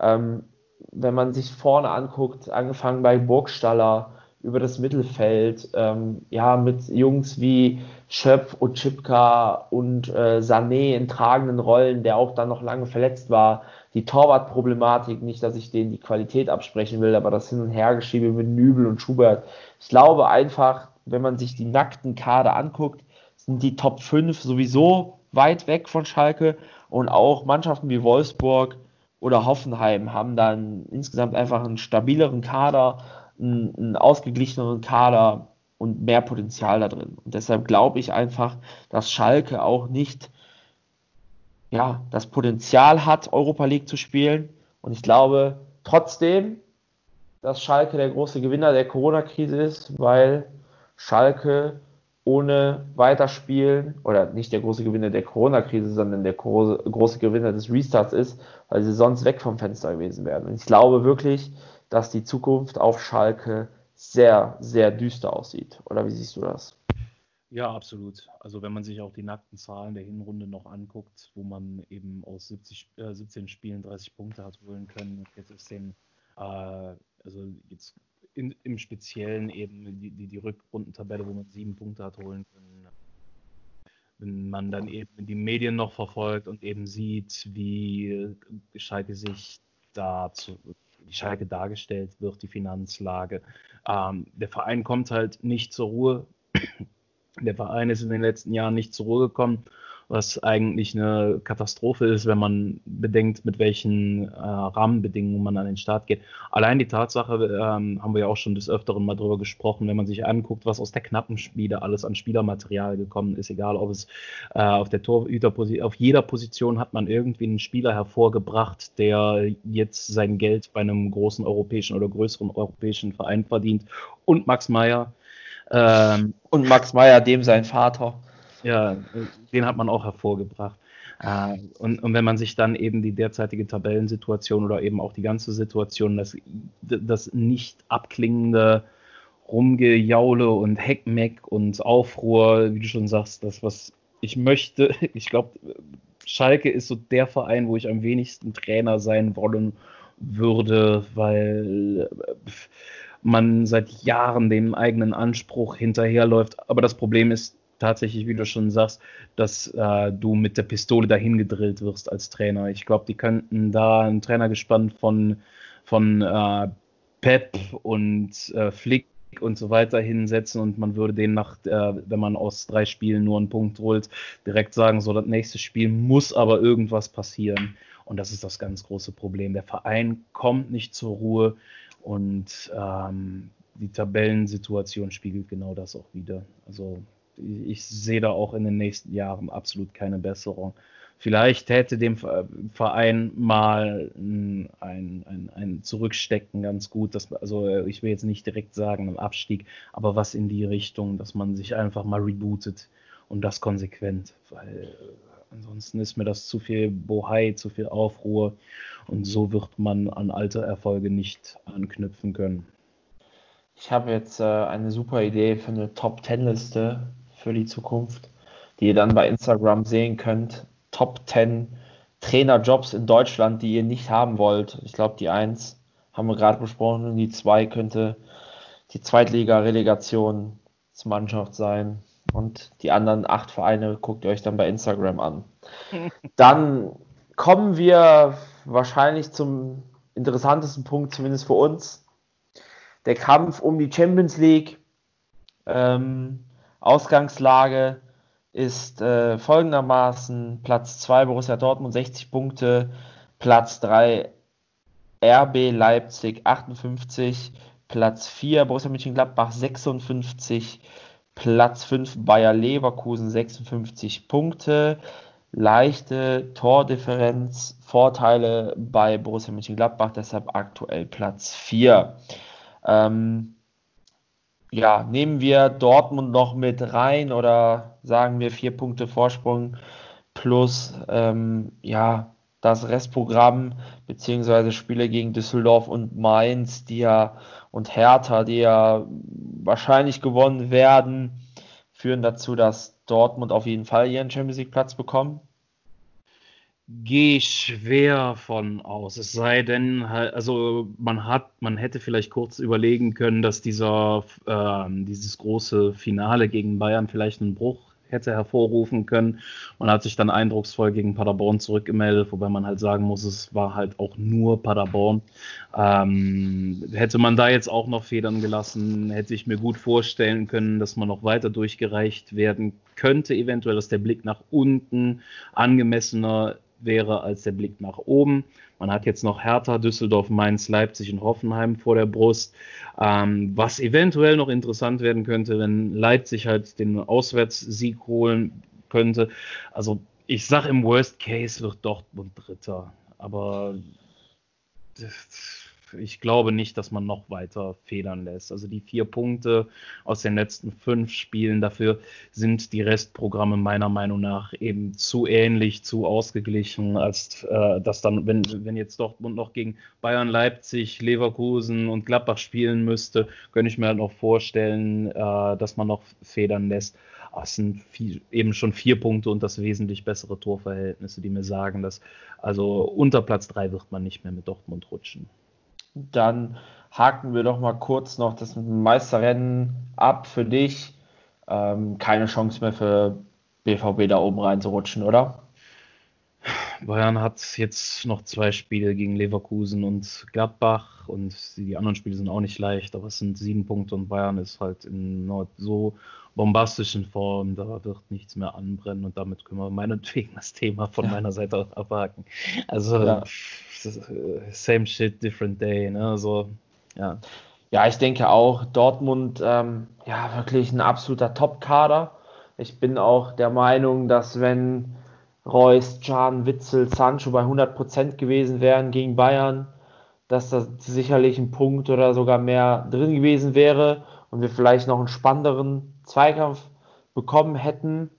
Ähm, wenn man sich vorne anguckt, angefangen bei Burgstaller über das Mittelfeld, ähm, ja, mit Jungs wie Schöpf, Otschipka und äh, Sané in tragenden Rollen, der auch dann noch lange verletzt war. Die Torwartproblematik, nicht, dass ich denen die Qualität absprechen will, aber das Hin- und Hergeschiebe mit Nübel und Schubert. Ich glaube einfach, wenn man sich die nackten Kader anguckt, sind die Top 5 sowieso weit weg von Schalke und auch Mannschaften wie Wolfsburg oder Hoffenheim haben dann insgesamt einfach einen stabileren Kader, einen, einen ausgeglicheneren Kader und mehr Potenzial da drin. Und deshalb glaube ich einfach, dass Schalke auch nicht ja, das Potenzial hat, Europa League zu spielen. Und ich glaube trotzdem, dass Schalke der große Gewinner der Corona-Krise ist, weil Schalke ohne Weiterspielen oder nicht der große Gewinner der Corona-Krise, sondern der große, Gewinner des Restarts ist, weil sie sonst weg vom Fenster gewesen wären. Und ich glaube wirklich, dass die Zukunft auf Schalke sehr, sehr düster aussieht. Oder wie siehst du das? Ja, absolut. Also wenn man sich auch die nackten Zahlen der Hinrunde noch anguckt, wo man eben aus 70, äh, 17 Spielen 30 Punkte hat holen können, jetzt ist den, äh, also jetzt in, im Speziellen eben die, die, die Rückrundentabelle, wo man sieben Punkte hat holen können. Wenn man dann eben die Medien noch verfolgt und eben sieht, wie Schalke sich da zu, die Schalke dargestellt wird, die Finanzlage. Ähm, der Verein kommt halt nicht zur Ruhe. Der Verein ist in den letzten Jahren nicht zur Ruhe gekommen was eigentlich eine Katastrophe ist, wenn man bedenkt, mit welchen äh, Rahmenbedingungen man an den Start geht. Allein die Tatsache, ähm, haben wir ja auch schon des Öfteren mal drüber gesprochen, wenn man sich anguckt, was aus der knappen Spiele alles an Spielermaterial gekommen ist, egal ob es äh, auf der Torhüterposition, auf jeder Position hat man irgendwie einen Spieler hervorgebracht, der jetzt sein Geld bei einem großen europäischen oder größeren europäischen Verein verdient. Und Max Meyer. Ähm, und Max Meyer, dem sein Vater. Ja, den hat man auch hervorgebracht. Äh, und, und, wenn man sich dann eben die derzeitige Tabellensituation oder eben auch die ganze Situation, das, das nicht abklingende Rumgejaule und Heckmeck und Aufruhr, wie du schon sagst, das, was ich möchte. Ich glaube, Schalke ist so der Verein, wo ich am wenigsten Trainer sein wollen würde, weil äh, man seit Jahren dem eigenen Anspruch hinterherläuft. Aber das Problem ist tatsächlich, wie du schon sagst, dass äh, du mit der Pistole dahin gedrillt wirst als Trainer. Ich glaube, die könnten da einen Trainer gespannt von, von äh, Pep und äh, Flick und so weiter hinsetzen und man würde den nach, äh, wenn man aus drei Spielen nur einen Punkt holt, direkt sagen, so das nächste Spiel muss aber irgendwas passieren. Und das ist das ganz große Problem. Der Verein kommt nicht zur Ruhe und ähm, die Tabellensituation spiegelt genau das auch wieder. Also ich sehe da auch in den nächsten Jahren absolut keine Besserung. Vielleicht hätte dem Verein mal ein, ein, ein Zurückstecken ganz gut. Dass, also ich will jetzt nicht direkt sagen, ein Abstieg, aber was in die Richtung, dass man sich einfach mal rebootet und das konsequent. Weil ansonsten ist mir das zu viel Bohai, zu viel Aufruhr und so wird man an alte Erfolge nicht anknüpfen können. Ich habe jetzt äh, eine super Idee für eine Top 10 Liste für die Zukunft, die ihr dann bei Instagram sehen könnt. Top 10 Trainerjobs in Deutschland, die ihr nicht haben wollt. Ich glaube, die 1 haben wir gerade besprochen und die 2 könnte die Zweitliga-Relegationsmannschaft sein. Und die anderen acht Vereine guckt ihr euch dann bei Instagram an. Dann kommen wir wahrscheinlich zum interessantesten Punkt, zumindest für uns. Der Kampf um die Champions League. Ähm, Ausgangslage ist äh, folgendermaßen: Platz 2 Borussia Dortmund 60 Punkte, Platz 3 RB Leipzig 58, Platz 4 Borussia Mönchengladbach 56, Platz 5 Bayer Leverkusen 56 Punkte, leichte Tordifferenz, Vorteile bei Borussia Mönchengladbach, deshalb aktuell Platz 4. Ähm, ja, nehmen wir Dortmund noch mit rein oder sagen wir vier Punkte Vorsprung plus ähm, ja das Restprogramm beziehungsweise Spiele gegen Düsseldorf und Mainz, die ja und Hertha, die ja wahrscheinlich gewonnen werden, führen dazu, dass Dortmund auf jeden Fall ihren Champions League Platz bekommen gehe schwer von aus. Es sei denn, also man hat, man hätte vielleicht kurz überlegen können, dass dieser, äh, dieses große Finale gegen Bayern vielleicht einen Bruch hätte hervorrufen können. Man hat sich dann eindrucksvoll gegen Paderborn zurückgemeldet, wobei man halt sagen muss, es war halt auch nur Paderborn. Ähm, hätte man da jetzt auch noch Federn gelassen, hätte ich mir gut vorstellen können, dass man noch weiter durchgereicht werden könnte, eventuell, dass der Blick nach unten angemessener wäre als der Blick nach oben. Man hat jetzt noch Hertha, Düsseldorf, Mainz, Leipzig und Hoffenheim vor der Brust. Ähm, was eventuell noch interessant werden könnte, wenn Leipzig halt den Auswärtssieg holen könnte. Also ich sage im Worst Case wird Dortmund Dritter. Aber das, ich glaube nicht, dass man noch weiter federn lässt. Also die vier Punkte aus den letzten fünf Spielen, dafür sind die Restprogramme meiner Meinung nach eben zu ähnlich, zu ausgeglichen, als äh, dass dann, wenn, wenn jetzt Dortmund noch gegen Bayern, Leipzig, Leverkusen und Gladbach spielen müsste, könnte ich mir halt noch vorstellen, äh, dass man noch federn lässt. Aber es sind viel, eben schon vier Punkte und das wesentlich bessere Torverhältnisse, die mir sagen, dass also unter Platz drei wird man nicht mehr mit Dortmund rutschen. Dann haken wir doch mal kurz noch das Meisterrennen ab für dich. Ähm, keine Chance mehr für BVB da oben reinzurutschen, oder? Bayern hat jetzt noch zwei Spiele gegen Leverkusen und Gladbach und die anderen Spiele sind auch nicht leicht, aber es sind sieben Punkte und Bayern ist halt in so bombastischen Form, da wird nichts mehr anbrennen und damit können wir meinetwegen das Thema von ja. meiner Seite abhaken. Also ja. same shit, different day, ne? Also, ja. Ja, ich denke auch, Dortmund, ähm, ja, wirklich ein absoluter Top-Kader. Ich bin auch der Meinung, dass wenn Reus, Can, Witzel, Sancho bei 100% gewesen wären gegen Bayern, dass da sicherlich ein Punkt oder sogar mehr drin gewesen wäre und wir vielleicht noch einen spannenderen Zweikampf bekommen hätten.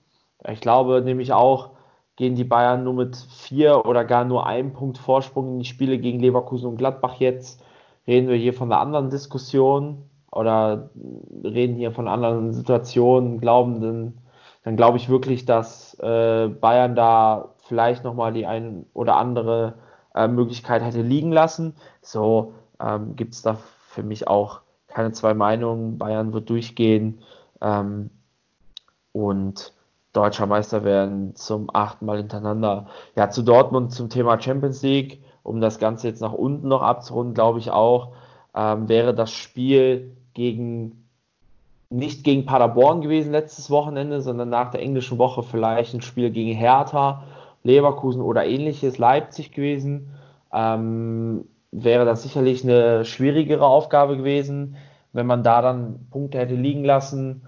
Ich glaube nämlich auch, gehen die Bayern nur mit vier oder gar nur einem Punkt Vorsprung in die Spiele gegen Leverkusen und Gladbach jetzt. Reden wir hier von einer anderen Diskussion. oder reden hier von anderen Situationen, glauben, dann, glaube ich wirklich, dass äh, Bayern da vielleicht nochmal die ein oder andere äh, Möglichkeit hätte liegen lassen. So ähm, gibt es da für mich auch keine zwei Meinungen. Bayern wird durchgehen ähm, und deutscher Meister werden zum achten Mal hintereinander. Ja, zu Dortmund zum Thema Champions League, um das Ganze jetzt nach unten noch abzurunden, glaube ich auch, ähm, wäre das Spiel gegen nicht gegen Paderborn gewesen letztes Wochenende, sondern nach der englischen Woche vielleicht ein Spiel gegen Hertha, Leverkusen oder ähnliches, Leipzig gewesen. Ähm, wäre das sicherlich eine schwierigere Aufgabe gewesen. Wenn man da dann Punkte hätte liegen lassen,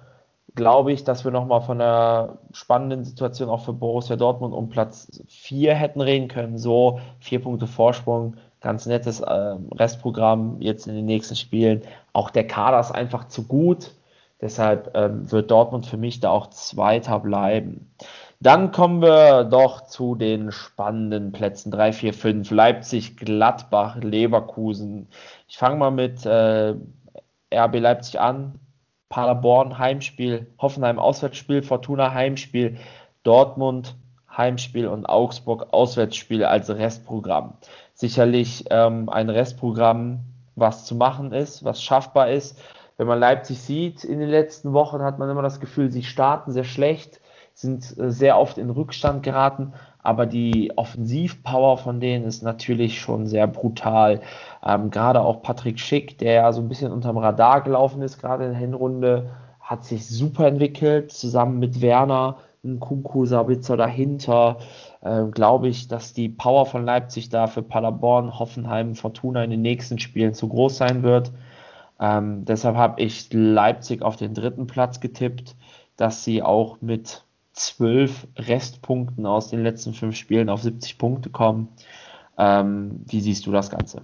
glaube ich, dass wir nochmal von einer spannenden Situation auch für Borussia Dortmund um Platz 4 hätten reden können. So vier Punkte Vorsprung, ganz nettes äh, Restprogramm jetzt in den nächsten Spielen. Auch der Kader ist einfach zu gut. Deshalb ähm, wird Dortmund für mich da auch Zweiter bleiben. Dann kommen wir doch zu den spannenden Plätzen 3, 4, 5. Leipzig, Gladbach, Leverkusen. Ich fange mal mit äh, RB Leipzig an. Paderborn Heimspiel, Hoffenheim Auswärtsspiel, Fortuna Heimspiel, Dortmund Heimspiel und Augsburg Auswärtsspiel als Restprogramm. Sicherlich ähm, ein Restprogramm, was zu machen ist, was schaffbar ist. Wenn man Leipzig sieht in den letzten Wochen, hat man immer das Gefühl, sie starten sehr schlecht, sind äh, sehr oft in Rückstand geraten, aber die Offensivpower von denen ist natürlich schon sehr brutal. Ähm, gerade auch Patrick Schick, der ja so ein bisschen unterm Radar gelaufen ist, gerade in der Hinrunde, hat sich super entwickelt, zusammen mit Werner, Kunku Sabitzer dahinter. Äh, Glaube ich, dass die Power von Leipzig da für Paderborn, Hoffenheim, Fortuna in den nächsten Spielen zu groß sein wird. Ähm, deshalb habe ich Leipzig auf den dritten Platz getippt, dass sie auch mit zwölf Restpunkten aus den letzten fünf Spielen auf 70 Punkte kommen. Ähm, wie siehst du das Ganze?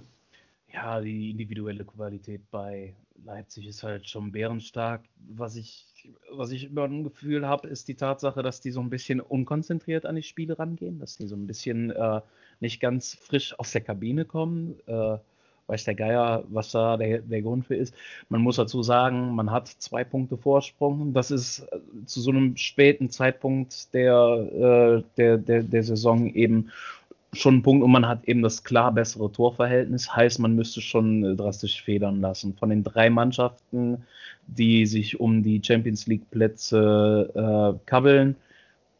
Ja, die individuelle Qualität bei Leipzig ist halt schon bärenstark. Was ich, was ich immer ein Gefühl habe, ist die Tatsache, dass die so ein bisschen unkonzentriert an die Spiele rangehen, dass die so ein bisschen äh, nicht ganz frisch aus der Kabine kommen. Äh, weiß der Geier, was da der, der Grund für ist. Man muss dazu sagen, man hat zwei Punkte Vorsprung. Das ist äh, zu so einem späten Zeitpunkt der, äh, der, der, der Saison eben schon ein Punkt und man hat eben das klar bessere Torverhältnis. Heißt, man müsste schon äh, drastisch federn lassen. Von den drei Mannschaften, die sich um die Champions League Plätze äh, kabbeln,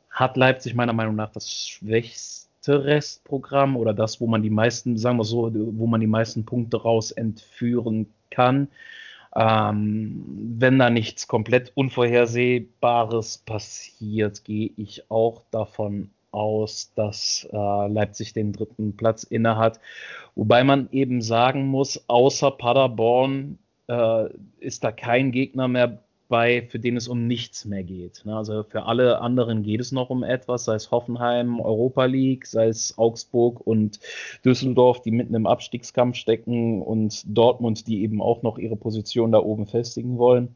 hat Leipzig meiner Meinung nach das schwächste Restprogramm oder das, wo man die meisten, sagen wir so, wo man die meisten Punkte raus entführen kann. Ähm, wenn da nichts komplett Unvorhersehbares passiert, gehe ich auch davon aus, dass äh, Leipzig den dritten Platz innehat. Wobei man eben sagen muss, außer Paderborn äh, ist da kein Gegner mehr bei, für den es um nichts mehr geht. Ne? Also für alle anderen geht es noch um etwas, sei es Hoffenheim, Europa League, sei es Augsburg und Düsseldorf, die mitten im Abstiegskampf stecken und Dortmund, die eben auch noch ihre Position da oben festigen wollen.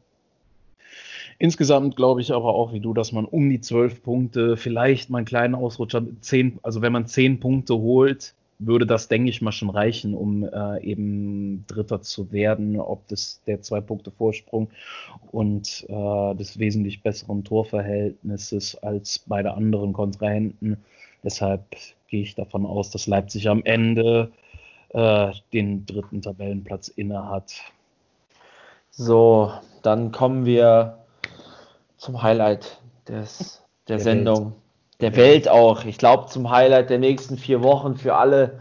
Insgesamt glaube ich aber auch wie du, dass man um die zwölf Punkte, vielleicht mal einen kleinen Ausrutscher, zehn, also wenn man zehn Punkte holt, würde das, denke ich mal, schon reichen, um äh, eben Dritter zu werden, ob das der zwei Punkte Vorsprung und äh, des wesentlich besseren Torverhältnisses als beide anderen Kontrahenten. Deshalb gehe ich davon aus, dass Leipzig am Ende äh, den dritten Tabellenplatz innehat. So, dann kommen wir zum Highlight des, der, der Sendung. Welt der Welt auch. Ich glaube, zum Highlight der nächsten vier Wochen für alle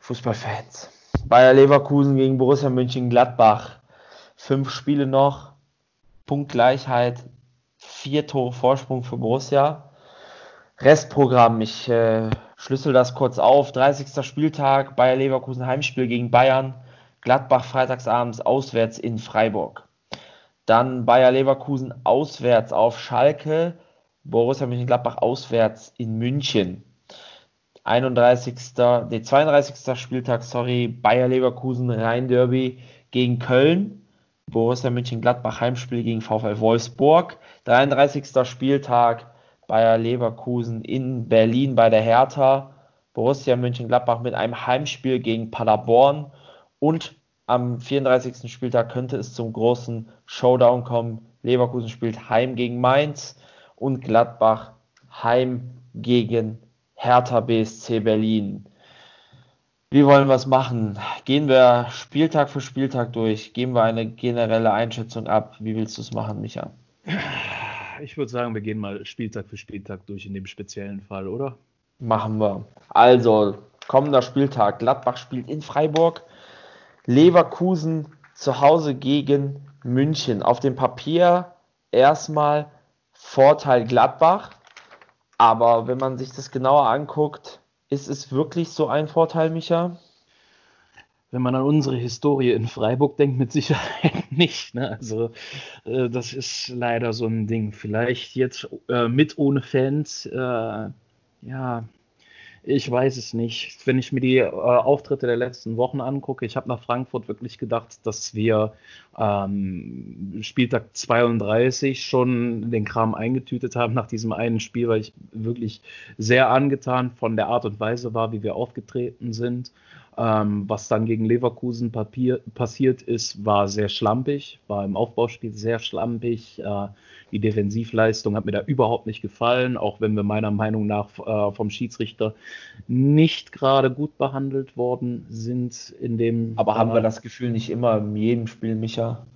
Fußballfans. Bayer Leverkusen gegen Borussia München-Gladbach. Fünf Spiele noch, Punktgleichheit, vier Tore Vorsprung für Borussia. Restprogramm, ich äh, schlüssel das kurz auf. 30. Spieltag, Bayer Leverkusen Heimspiel gegen Bayern. Gladbach freitagsabends auswärts in Freiburg. Dann Bayer Leverkusen auswärts auf Schalke. Borussia Mönchengladbach auswärts in München. 31. Nee, 32. Spieltag, sorry, Bayer Leverkusen Rhein-Derby gegen Köln. Borussia Mönchengladbach Heimspiel gegen VfL Wolfsburg. 33. Spieltag Bayer Leverkusen in Berlin bei der Hertha. Borussia Mönchengladbach mit einem Heimspiel gegen Paderborn und am 34. Spieltag könnte es zum großen Showdown kommen. Leverkusen spielt heim gegen Mainz und Gladbach heim gegen Hertha BSC Berlin. Wie wollen wir es machen? Gehen wir Spieltag für Spieltag durch? Geben wir eine generelle Einschätzung ab? Wie willst du es machen, Micha? Ich würde sagen, wir gehen mal Spieltag für Spieltag durch in dem speziellen Fall, oder? Machen wir. Also, kommender Spieltag. Gladbach spielt in Freiburg. Leverkusen zu Hause gegen München. Auf dem Papier erstmal Vorteil Gladbach. Aber wenn man sich das genauer anguckt, ist es wirklich so ein Vorteil, Micha? Wenn man an unsere Historie in Freiburg denkt, mit Sicherheit nicht. Ne? Also äh, das ist leider so ein Ding. Vielleicht jetzt äh, mit ohne Fans, äh, ja, ich weiß es nicht. Wenn ich mir die äh, Auftritte der letzten Wochen angucke, ich habe nach Frankfurt wirklich gedacht, dass wir ähm, Spieltag 32 schon den Kram eingetütet haben nach diesem einen Spiel, weil ich wirklich sehr angetan von der Art und Weise war, wie wir aufgetreten sind. Ähm, was dann gegen Leverkusen Papier, passiert ist, war sehr schlampig, war im Aufbauspiel sehr schlampig. Äh, die Defensivleistung hat mir da überhaupt nicht gefallen, auch wenn wir meiner Meinung nach äh, vom Schiedsrichter nicht gerade gut behandelt worden sind in dem. Aber haben wir das Gefühl nicht immer in jedem Spiel, Micha?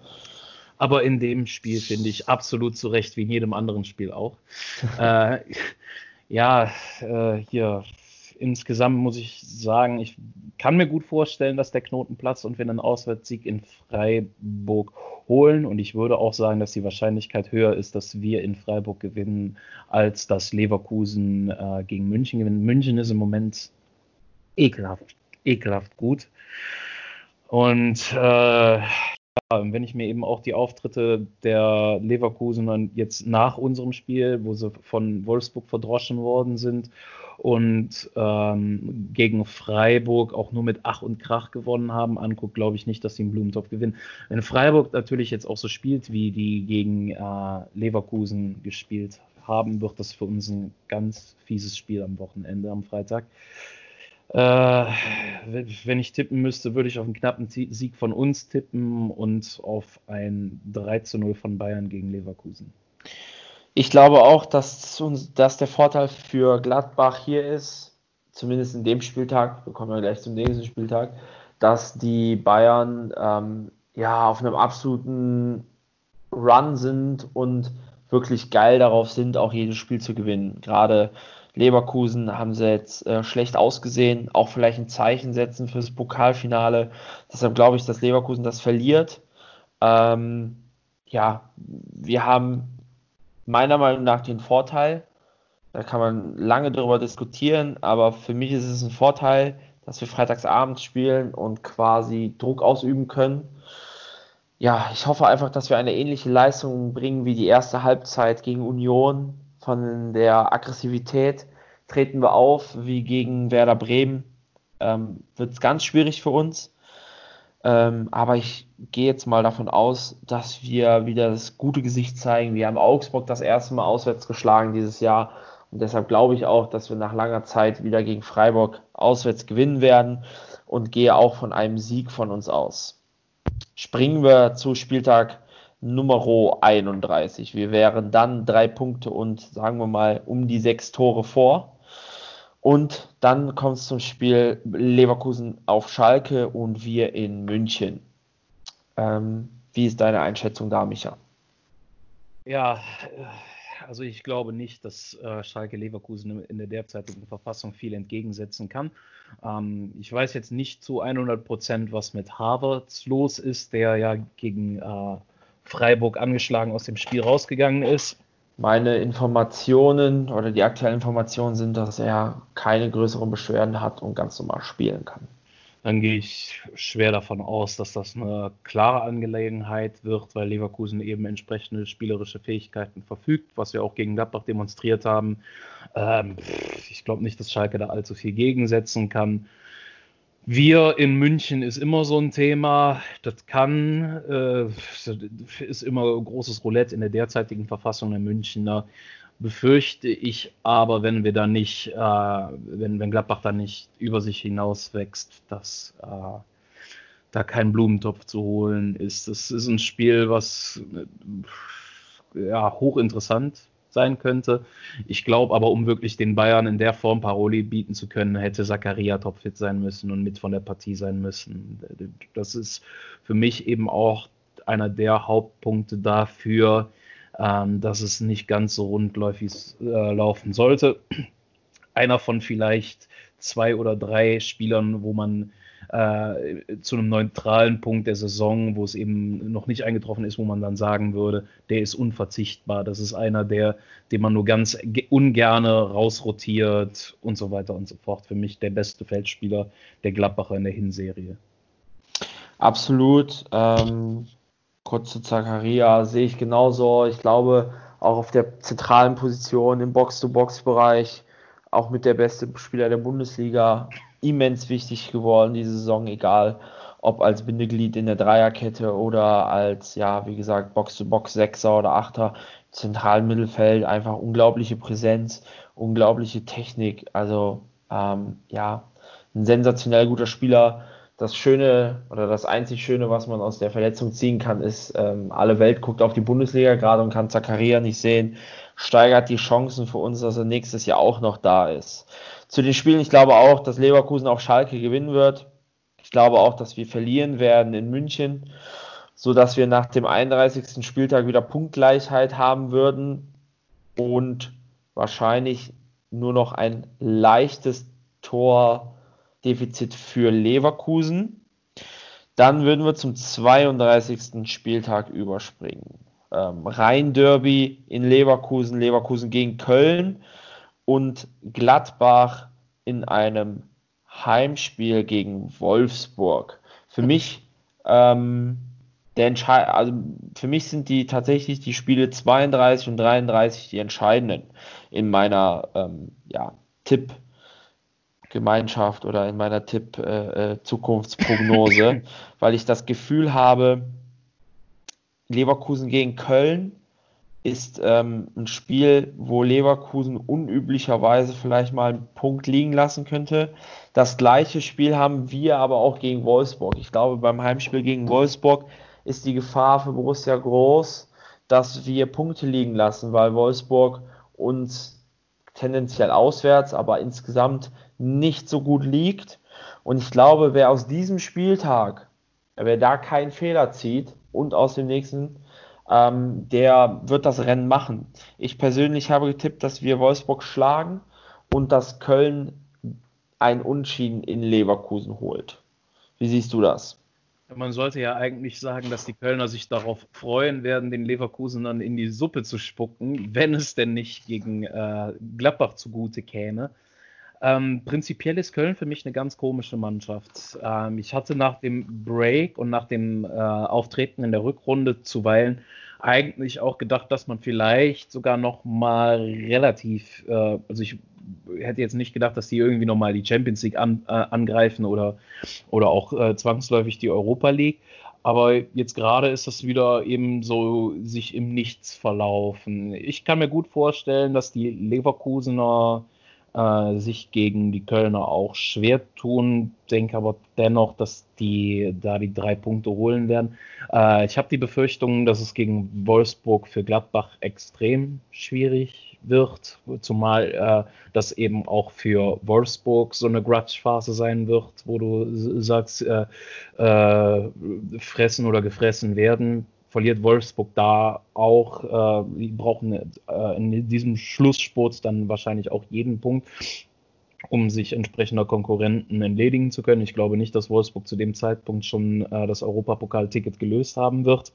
Aber in dem Spiel finde ich absolut zu Recht, wie in jedem anderen Spiel auch. äh, ja, äh, hier insgesamt muss ich sagen, ich kann mir gut vorstellen, dass der Knoten platzt und wir einen Auswärtssieg in Freiburg holen. Und ich würde auch sagen, dass die Wahrscheinlichkeit höher ist, dass wir in Freiburg gewinnen, als dass Leverkusen äh, gegen München gewinnen. München ist im Moment ekelhaft, ekelhaft gut. Und äh, wenn ich mir eben auch die Auftritte der Leverkusen jetzt nach unserem Spiel, wo sie von Wolfsburg verdroschen worden sind und ähm, gegen Freiburg auch nur mit Ach und Krach gewonnen haben, anguckt, glaube ich nicht, dass sie im Blumentopf gewinnen. Wenn Freiburg natürlich jetzt auch so spielt, wie die gegen äh, Leverkusen gespielt haben, wird das für uns ein ganz fieses Spiel am Wochenende, am Freitag. Äh, wenn ich tippen müsste, würde ich auf einen knappen Sieg von uns tippen und auf ein 3 zu 0 von Bayern gegen Leverkusen. Ich glaube auch, dass, uns, dass der Vorteil für Gladbach hier ist, zumindest in dem Spieltag, wir kommen ja gleich zum nächsten Spieltag, dass die Bayern ähm, ja auf einem absoluten Run sind und wirklich geil darauf sind, auch jedes Spiel zu gewinnen. Gerade Leverkusen haben sie jetzt äh, schlecht ausgesehen, auch vielleicht ein Zeichen setzen fürs Pokalfinale. Deshalb glaube ich, dass Leverkusen das verliert. Ähm, ja, wir haben meiner Meinung nach den Vorteil. Da kann man lange darüber diskutieren, aber für mich ist es ein Vorteil, dass wir freitagsabends spielen und quasi Druck ausüben können. Ja, ich hoffe einfach, dass wir eine ähnliche Leistung bringen wie die erste Halbzeit gegen Union. Von der Aggressivität treten wir auf wie gegen Werder Bremen. Ähm, Wird es ganz schwierig für uns. Ähm, aber ich gehe jetzt mal davon aus, dass wir wieder das gute Gesicht zeigen. Wir haben Augsburg das erste Mal auswärts geschlagen dieses Jahr. Und deshalb glaube ich auch, dass wir nach langer Zeit wieder gegen Freiburg auswärts gewinnen werden und gehe auch von einem Sieg von uns aus. Springen wir zu Spieltag Nummer 31. Wir wären dann drei Punkte und sagen wir mal um die sechs Tore vor. Und dann kommt es zum Spiel Leverkusen auf Schalke und wir in München. Ähm, wie ist deine Einschätzung da, Micha? Ja, also ich glaube nicht, dass äh, Schalke Leverkusen in der derzeitigen Verfassung viel entgegensetzen kann. Ähm, ich weiß jetzt nicht zu 100 Prozent, was mit Havertz los ist, der ja gegen äh, Freiburg angeschlagen aus dem Spiel rausgegangen ist. Meine Informationen oder die aktuellen Informationen sind, dass er keine größeren Beschwerden hat und ganz normal spielen kann. Dann gehe ich schwer davon aus, dass das eine klare Angelegenheit wird, weil Leverkusen eben entsprechende spielerische Fähigkeiten verfügt, was wir auch gegen Gladbach demonstriert haben. Ähm, ich glaube nicht, dass Schalke da allzu viel gegensetzen kann. Wir in München ist immer so ein Thema. Das kann, äh, ist immer großes Roulette in der derzeitigen Verfassung der Münchner. Befürchte ich aber, wenn wir da nicht, äh, wenn, wenn Gladbach da nicht über sich hinaus wächst, dass, äh, da kein Blumentopf zu holen ist. Das ist ein Spiel, was ja, hochinteressant sein könnte. Ich glaube aber, um wirklich den Bayern in der Form Paroli bieten zu können, hätte Zakaria topfit sein müssen und mit von der Partie sein müssen. Das ist für mich eben auch einer der Hauptpunkte dafür, ähm, dass es nicht ganz so rundläufig äh, laufen sollte. Einer von vielleicht zwei oder drei Spielern, wo man äh, zu einem neutralen Punkt der Saison, wo es eben noch nicht eingetroffen ist, wo man dann sagen würde, der ist unverzichtbar. Das ist einer, der, den man nur ganz ungerne rausrotiert und so weiter und so fort. Für mich der beste Feldspieler der Gladbacher in der Hinserie. Absolut. Ähm, kurz zu Zakaria sehe ich genauso. Ich glaube, auch auf der zentralen Position im Box-to-Box-Bereich, auch mit der beste Spieler der Bundesliga, immens wichtig geworden diese Saison, egal ob als Bindeglied in der Dreierkette oder als, ja, wie gesagt, Box-to-Box Sechser oder Achter, zentralen Mittelfeld, einfach unglaubliche Präsenz, unglaubliche Technik, also ähm, ja, ein sensationell guter Spieler. Das Schöne oder das einzig Schöne, was man aus der Verletzung ziehen kann, ist, ähm, alle Welt guckt auf die Bundesliga gerade und kann Zakaria nicht sehen, steigert die Chancen für uns, dass er nächstes Jahr auch noch da ist. Zu den Spielen, ich glaube auch, dass Leverkusen auf Schalke gewinnen wird. Ich glaube auch, dass wir verlieren werden in München, so dass wir nach dem 31. Spieltag wieder Punktgleichheit haben würden und wahrscheinlich nur noch ein leichtes Tordefizit für Leverkusen. Dann würden wir zum 32. Spieltag überspringen. Ähm, Rhein-Derby in Leverkusen, Leverkusen gegen Köln und Gladbach in einem Heimspiel gegen Wolfsburg. Für mich, ähm, der Entschei also für mich sind die tatsächlich die Spiele 32 und 33 die entscheidenden in meiner ähm, ja, Tipp Gemeinschaft oder in meiner Tipp äh, äh weil ich das Gefühl habe, Leverkusen gegen Köln ist ähm, ein Spiel, wo Leverkusen unüblicherweise vielleicht mal einen Punkt liegen lassen könnte. Das gleiche Spiel haben wir aber auch gegen Wolfsburg. Ich glaube, beim Heimspiel gegen Wolfsburg ist die Gefahr für Borussia groß, dass wir Punkte liegen lassen, weil Wolfsburg uns tendenziell auswärts, aber insgesamt nicht so gut liegt. Und ich glaube, wer aus diesem Spieltag, wer da keinen Fehler zieht und aus dem nächsten ähm, der wird das Rennen machen. Ich persönlich habe getippt, dass wir Wolfsburg schlagen und dass Köln ein Unschieden in Leverkusen holt. Wie siehst du das? Man sollte ja eigentlich sagen, dass die Kölner sich darauf freuen werden, den Leverkusen dann in die Suppe zu spucken, wenn es denn nicht gegen äh, Gladbach zugute käme. Ähm, prinzipiell ist Köln für mich eine ganz komische Mannschaft. Ähm, ich hatte nach dem Break und nach dem äh, Auftreten in der Rückrunde zuweilen eigentlich auch gedacht, dass man vielleicht sogar noch mal relativ, äh, also ich hätte jetzt nicht gedacht, dass die irgendwie noch mal die Champions League an, äh, angreifen oder, oder auch äh, zwangsläufig die Europa League. Aber jetzt gerade ist das wieder eben so sich im Nichts verlaufen. Ich kann mir gut vorstellen, dass die Leverkusener äh, sich gegen die Kölner auch schwer tun. Denke aber dennoch, dass die da die drei Punkte holen werden. Äh, ich habe die Befürchtung, dass es gegen Wolfsburg für Gladbach extrem schwierig wird, zumal äh, das eben auch für Wolfsburg so eine Grudge-Phase sein wird, wo du sagst, äh, äh, fressen oder gefressen werden verliert Wolfsburg da auch. Äh, die brauchen äh, in diesem Schlussspurt dann wahrscheinlich auch jeden Punkt, um sich entsprechender Konkurrenten entledigen zu können. Ich glaube nicht, dass Wolfsburg zu dem Zeitpunkt schon äh, das Europapokal-Ticket gelöst haben wird.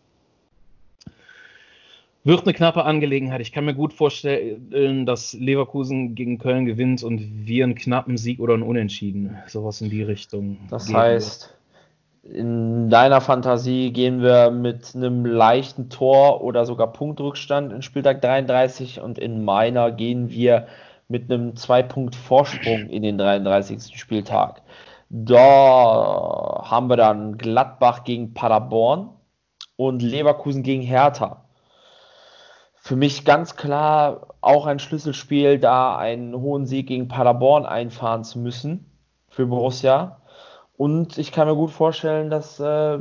Wird eine knappe Angelegenheit. Ich kann mir gut vorstellen, dass Leverkusen gegen Köln gewinnt und wir einen knappen Sieg oder einen Unentschieden. Sowas in die Richtung. Das heißt, in deiner Fantasie gehen wir mit einem leichten Tor oder sogar Punktrückstand in Spieltag 33 und in meiner gehen wir mit einem Zwei-Punkt Vorsprung in den 33. Spieltag. Da haben wir dann Gladbach gegen Paderborn und Leverkusen gegen Hertha. Für mich ganz klar auch ein Schlüsselspiel, da einen hohen Sieg gegen Paderborn einfahren zu müssen für Borussia und ich kann mir gut vorstellen, dass äh,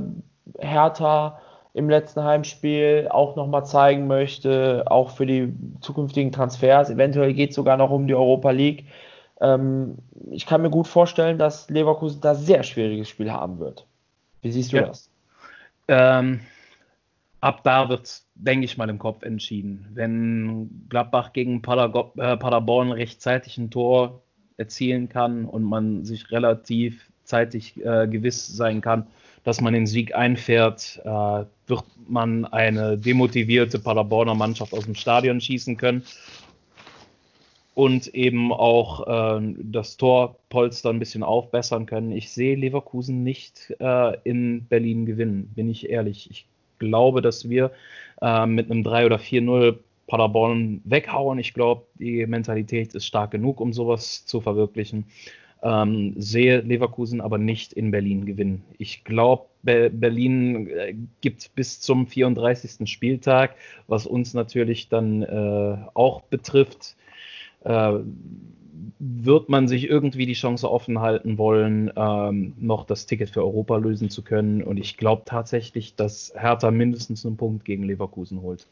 Hertha im letzten Heimspiel auch nochmal zeigen möchte, auch für die zukünftigen Transfers. Eventuell geht es sogar noch um die Europa League. Ähm, ich kann mir gut vorstellen, dass Leverkusen da sehr schwieriges Spiel haben wird. Wie siehst du ja. das? Ähm, ab da wird es, denke ich mal, im Kopf entschieden. Wenn Gladbach gegen äh, Paderborn rechtzeitig ein Tor erzielen kann und man sich relativ zeitig äh, gewiss sein kann, dass man den Sieg einfährt, äh, wird man eine demotivierte Paderborner Mannschaft aus dem Stadion schießen können und eben auch äh, das Torpolster ein bisschen aufbessern können. Ich sehe Leverkusen nicht äh, in Berlin gewinnen, bin ich ehrlich. Ich glaube, dass wir äh, mit einem 3 oder 4-0 Paderborn weghauen. Ich glaube, die Mentalität ist stark genug, um sowas zu verwirklichen. Ähm, sehe Leverkusen aber nicht in Berlin gewinnen. Ich glaube, Be Berlin äh, gibt bis zum 34. Spieltag, was uns natürlich dann äh, auch betrifft, äh, wird man sich irgendwie die Chance offen halten wollen, ähm, noch das Ticket für Europa lösen zu können. Und ich glaube tatsächlich, dass Hertha mindestens einen Punkt gegen Leverkusen holt.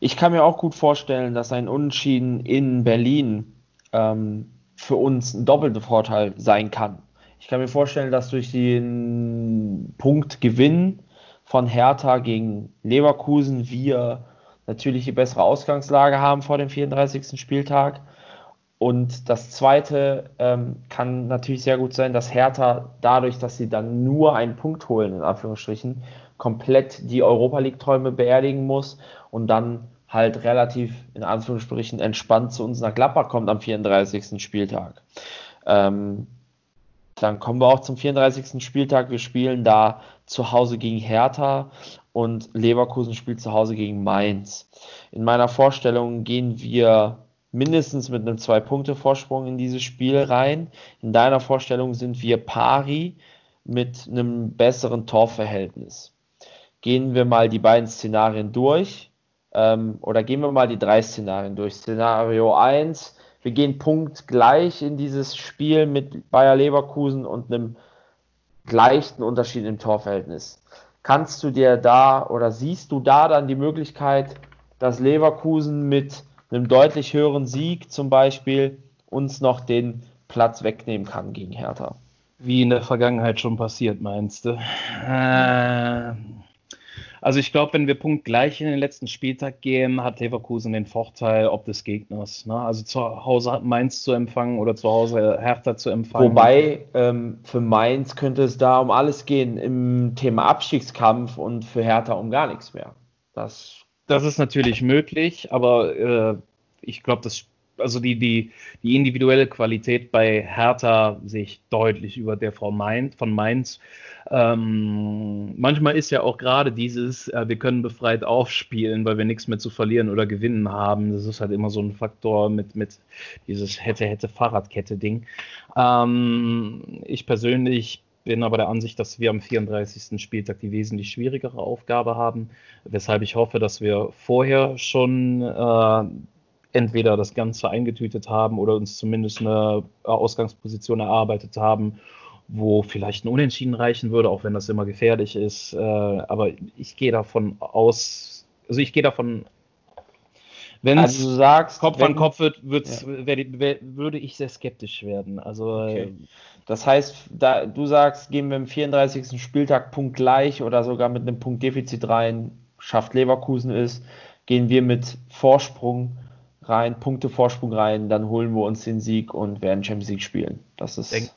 Ich kann mir auch gut vorstellen, dass ein Unentschieden in Berlin ähm, für uns ein doppelter Vorteil sein kann. Ich kann mir vorstellen, dass durch den Punktgewinn von Hertha gegen Leverkusen wir natürlich die bessere Ausgangslage haben vor dem 34. Spieltag und das Zweite ähm, kann natürlich sehr gut sein, dass Hertha dadurch, dass sie dann nur einen Punkt holen, in Anführungsstrichen, komplett die Europa League-Träume beerdigen muss und dann halt relativ, in Anführungsstrichen, entspannt zu uns nach Gladbach kommt am 34. Spieltag. Ähm, dann kommen wir auch zum 34. Spieltag. Wir spielen da zu Hause gegen Hertha und Leverkusen spielt zu Hause gegen Mainz. In meiner Vorstellung gehen wir mindestens mit einem Zwei-Punkte-Vorsprung in dieses Spiel rein. In deiner Vorstellung sind wir pari mit einem besseren Torverhältnis. Gehen wir mal die beiden Szenarien durch ähm, oder gehen wir mal die drei Szenarien durch. Szenario 1, wir gehen punktgleich in dieses Spiel mit Bayer Leverkusen und einem gleichen Unterschied im Torverhältnis. Kannst du dir da oder siehst du da dann die Möglichkeit, dass Leverkusen mit einem deutlich höheren Sieg zum Beispiel uns noch den Platz wegnehmen kann gegen Hertha. Wie in der Vergangenheit schon passiert, meinst du? Äh, also ich glaube, wenn wir punktgleich in den letzten Spieltag gehen, hat Leverkusen den Vorteil ob des Gegners. Ne? Also zu Hause hat Mainz zu empfangen oder zu Hause Hertha zu empfangen. Wobei ähm, für Mainz könnte es da um alles gehen im Thema Abstiegskampf und für Hertha um gar nichts mehr. Das das ist natürlich möglich, aber äh, ich glaube, dass also die, die, die individuelle Qualität bei Hertha sehe ich deutlich über der Frau Mainz, von Mainz. Ähm, manchmal ist ja auch gerade dieses, äh, wir können befreit aufspielen, weil wir nichts mehr zu verlieren oder gewinnen haben. Das ist halt immer so ein Faktor mit, mit dieses hätte, hätte Fahrradkette-Ding. Ähm, ich persönlich bin aber der Ansicht, dass wir am 34. Spieltag die wesentlich schwierigere Aufgabe haben, weshalb ich hoffe, dass wir vorher schon äh, entweder das Ganze eingetütet haben oder uns zumindest eine Ausgangsposition erarbeitet haben, wo vielleicht ein Unentschieden reichen würde, auch wenn das immer gefährlich ist. Äh, aber ich gehe davon aus, also ich gehe davon wenn also du sagst, Kopf wenn, an Kopf wird, ja. wär, würde ich sehr skeptisch werden. Also okay. Äh, das heißt, da, du sagst, gehen wir im 34. Spieltag Punkt gleich oder sogar mit einem Punktdefizit rein, schafft Leverkusen ist, gehen wir mit Vorsprung rein, Punkte Vorsprung rein, dann holen wir uns den Sieg und werden Champions League spielen. Das ist. Denke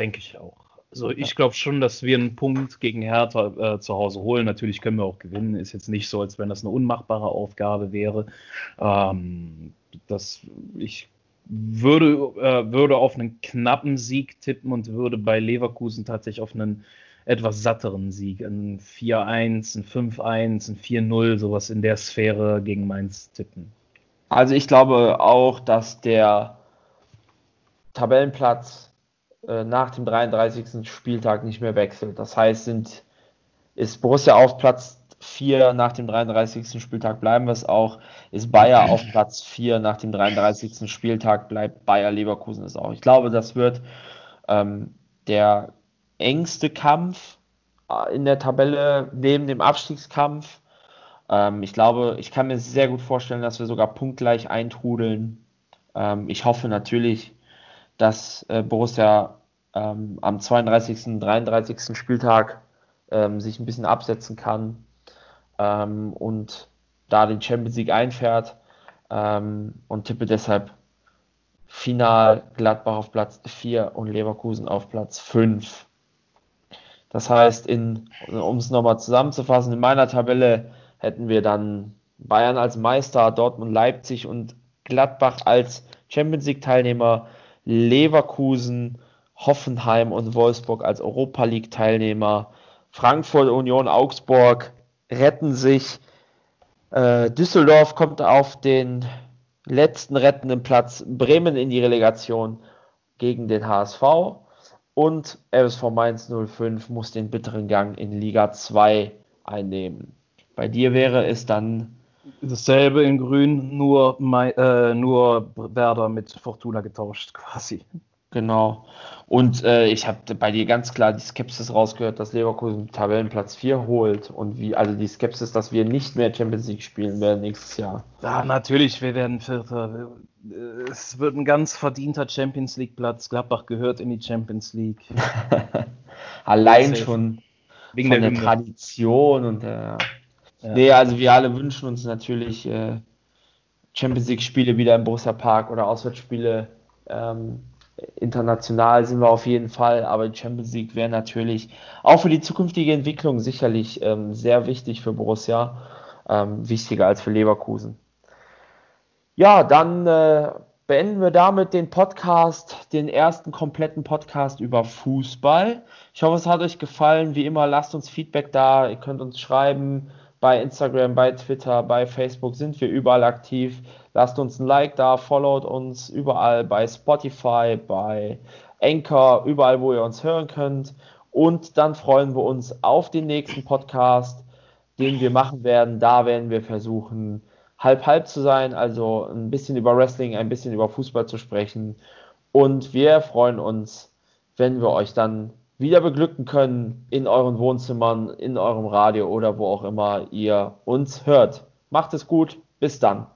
denk ich auch. Also ich glaube schon, dass wir einen Punkt gegen Hertha äh, zu Hause holen. Natürlich können wir auch gewinnen. Ist jetzt nicht so, als wenn das eine unmachbare Aufgabe wäre. Ähm, das, ich würde, äh, würde auf einen knappen Sieg tippen und würde bei Leverkusen tatsächlich auf einen etwas satteren Sieg, ein 4-1, ein 5-1, ein 4-0, sowas in der Sphäre gegen Mainz tippen. Also ich glaube auch, dass der Tabellenplatz äh, nach dem 33. Spieltag nicht mehr wechselt. Das heißt, sind, ist Borussia auf Platz 4 nach dem 33. Spieltag, bleiben wir es auch. Ist Bayer auf Platz 4 nach dem 33. Spieltag, bleibt Bayer Leverkusen es auch. Ich glaube, das wird ähm, der engste Kampf äh, in der Tabelle neben dem Abstiegskampf. Ähm, ich glaube, ich kann mir sehr gut vorstellen, dass wir sogar punktgleich eintrudeln. Ähm, ich hoffe natürlich, dass äh, Borussia ähm, am 32., 33. Spieltag ähm, sich ein bisschen absetzen kann ähm, und da den Champions League einfährt ähm, und tippe deshalb final Gladbach auf Platz 4 und Leverkusen auf Platz 5. Das heißt, um es nochmal zusammenzufassen, in meiner Tabelle hätten wir dann Bayern als Meister, Dortmund, Leipzig und Gladbach als Champions League Teilnehmer, Leverkusen, Hoffenheim und Wolfsburg als Europa League Teilnehmer, Frankfurt, Union, Augsburg retten sich, äh, Düsseldorf kommt auf den letzten rettenden Platz, Bremen in die Relegation gegen den HSV und RSV Mainz 05 muss den bitteren Gang in Liga 2 einnehmen. Bei dir wäre es dann dasselbe in Grün, nur, äh, nur Werder mit Fortuna getauscht quasi. Genau. Und äh, ich habe bei dir ganz klar die Skepsis rausgehört, dass Leverkusen Tabellenplatz 4 holt und wie, also die Skepsis, dass wir nicht mehr Champions League spielen werden nächstes Jahr. Ja, natürlich, wir werden Vierter. Es wird ein ganz verdienter Champions League Platz. Gladbach gehört in die Champions League. Allein schon wegen der, der Tradition und der. Ja. Nee, also wir alle wünschen uns natürlich äh, Champions League Spiele wieder im Borussia Park oder Auswärtsspiele. Ähm, international sind wir auf jeden Fall, aber die Champions League wäre natürlich auch für die zukünftige Entwicklung sicherlich ähm, sehr wichtig für Borussia, ähm, wichtiger als für Leverkusen. Ja, dann äh, beenden wir damit den Podcast, den ersten kompletten Podcast über Fußball. Ich hoffe, es hat euch gefallen. Wie immer, lasst uns Feedback da. Ihr könnt uns schreiben bei Instagram, bei Twitter, bei Facebook sind wir überall aktiv. Lasst uns ein Like da, followt uns überall bei Spotify, bei Anchor, überall, wo ihr uns hören könnt. Und dann freuen wir uns auf den nächsten Podcast, den wir machen werden. Da werden wir versuchen, halb-halb zu sein, also ein bisschen über Wrestling, ein bisschen über Fußball zu sprechen. Und wir freuen uns, wenn wir euch dann wieder beglücken können in euren Wohnzimmern, in eurem Radio oder wo auch immer ihr uns hört. Macht es gut, bis dann.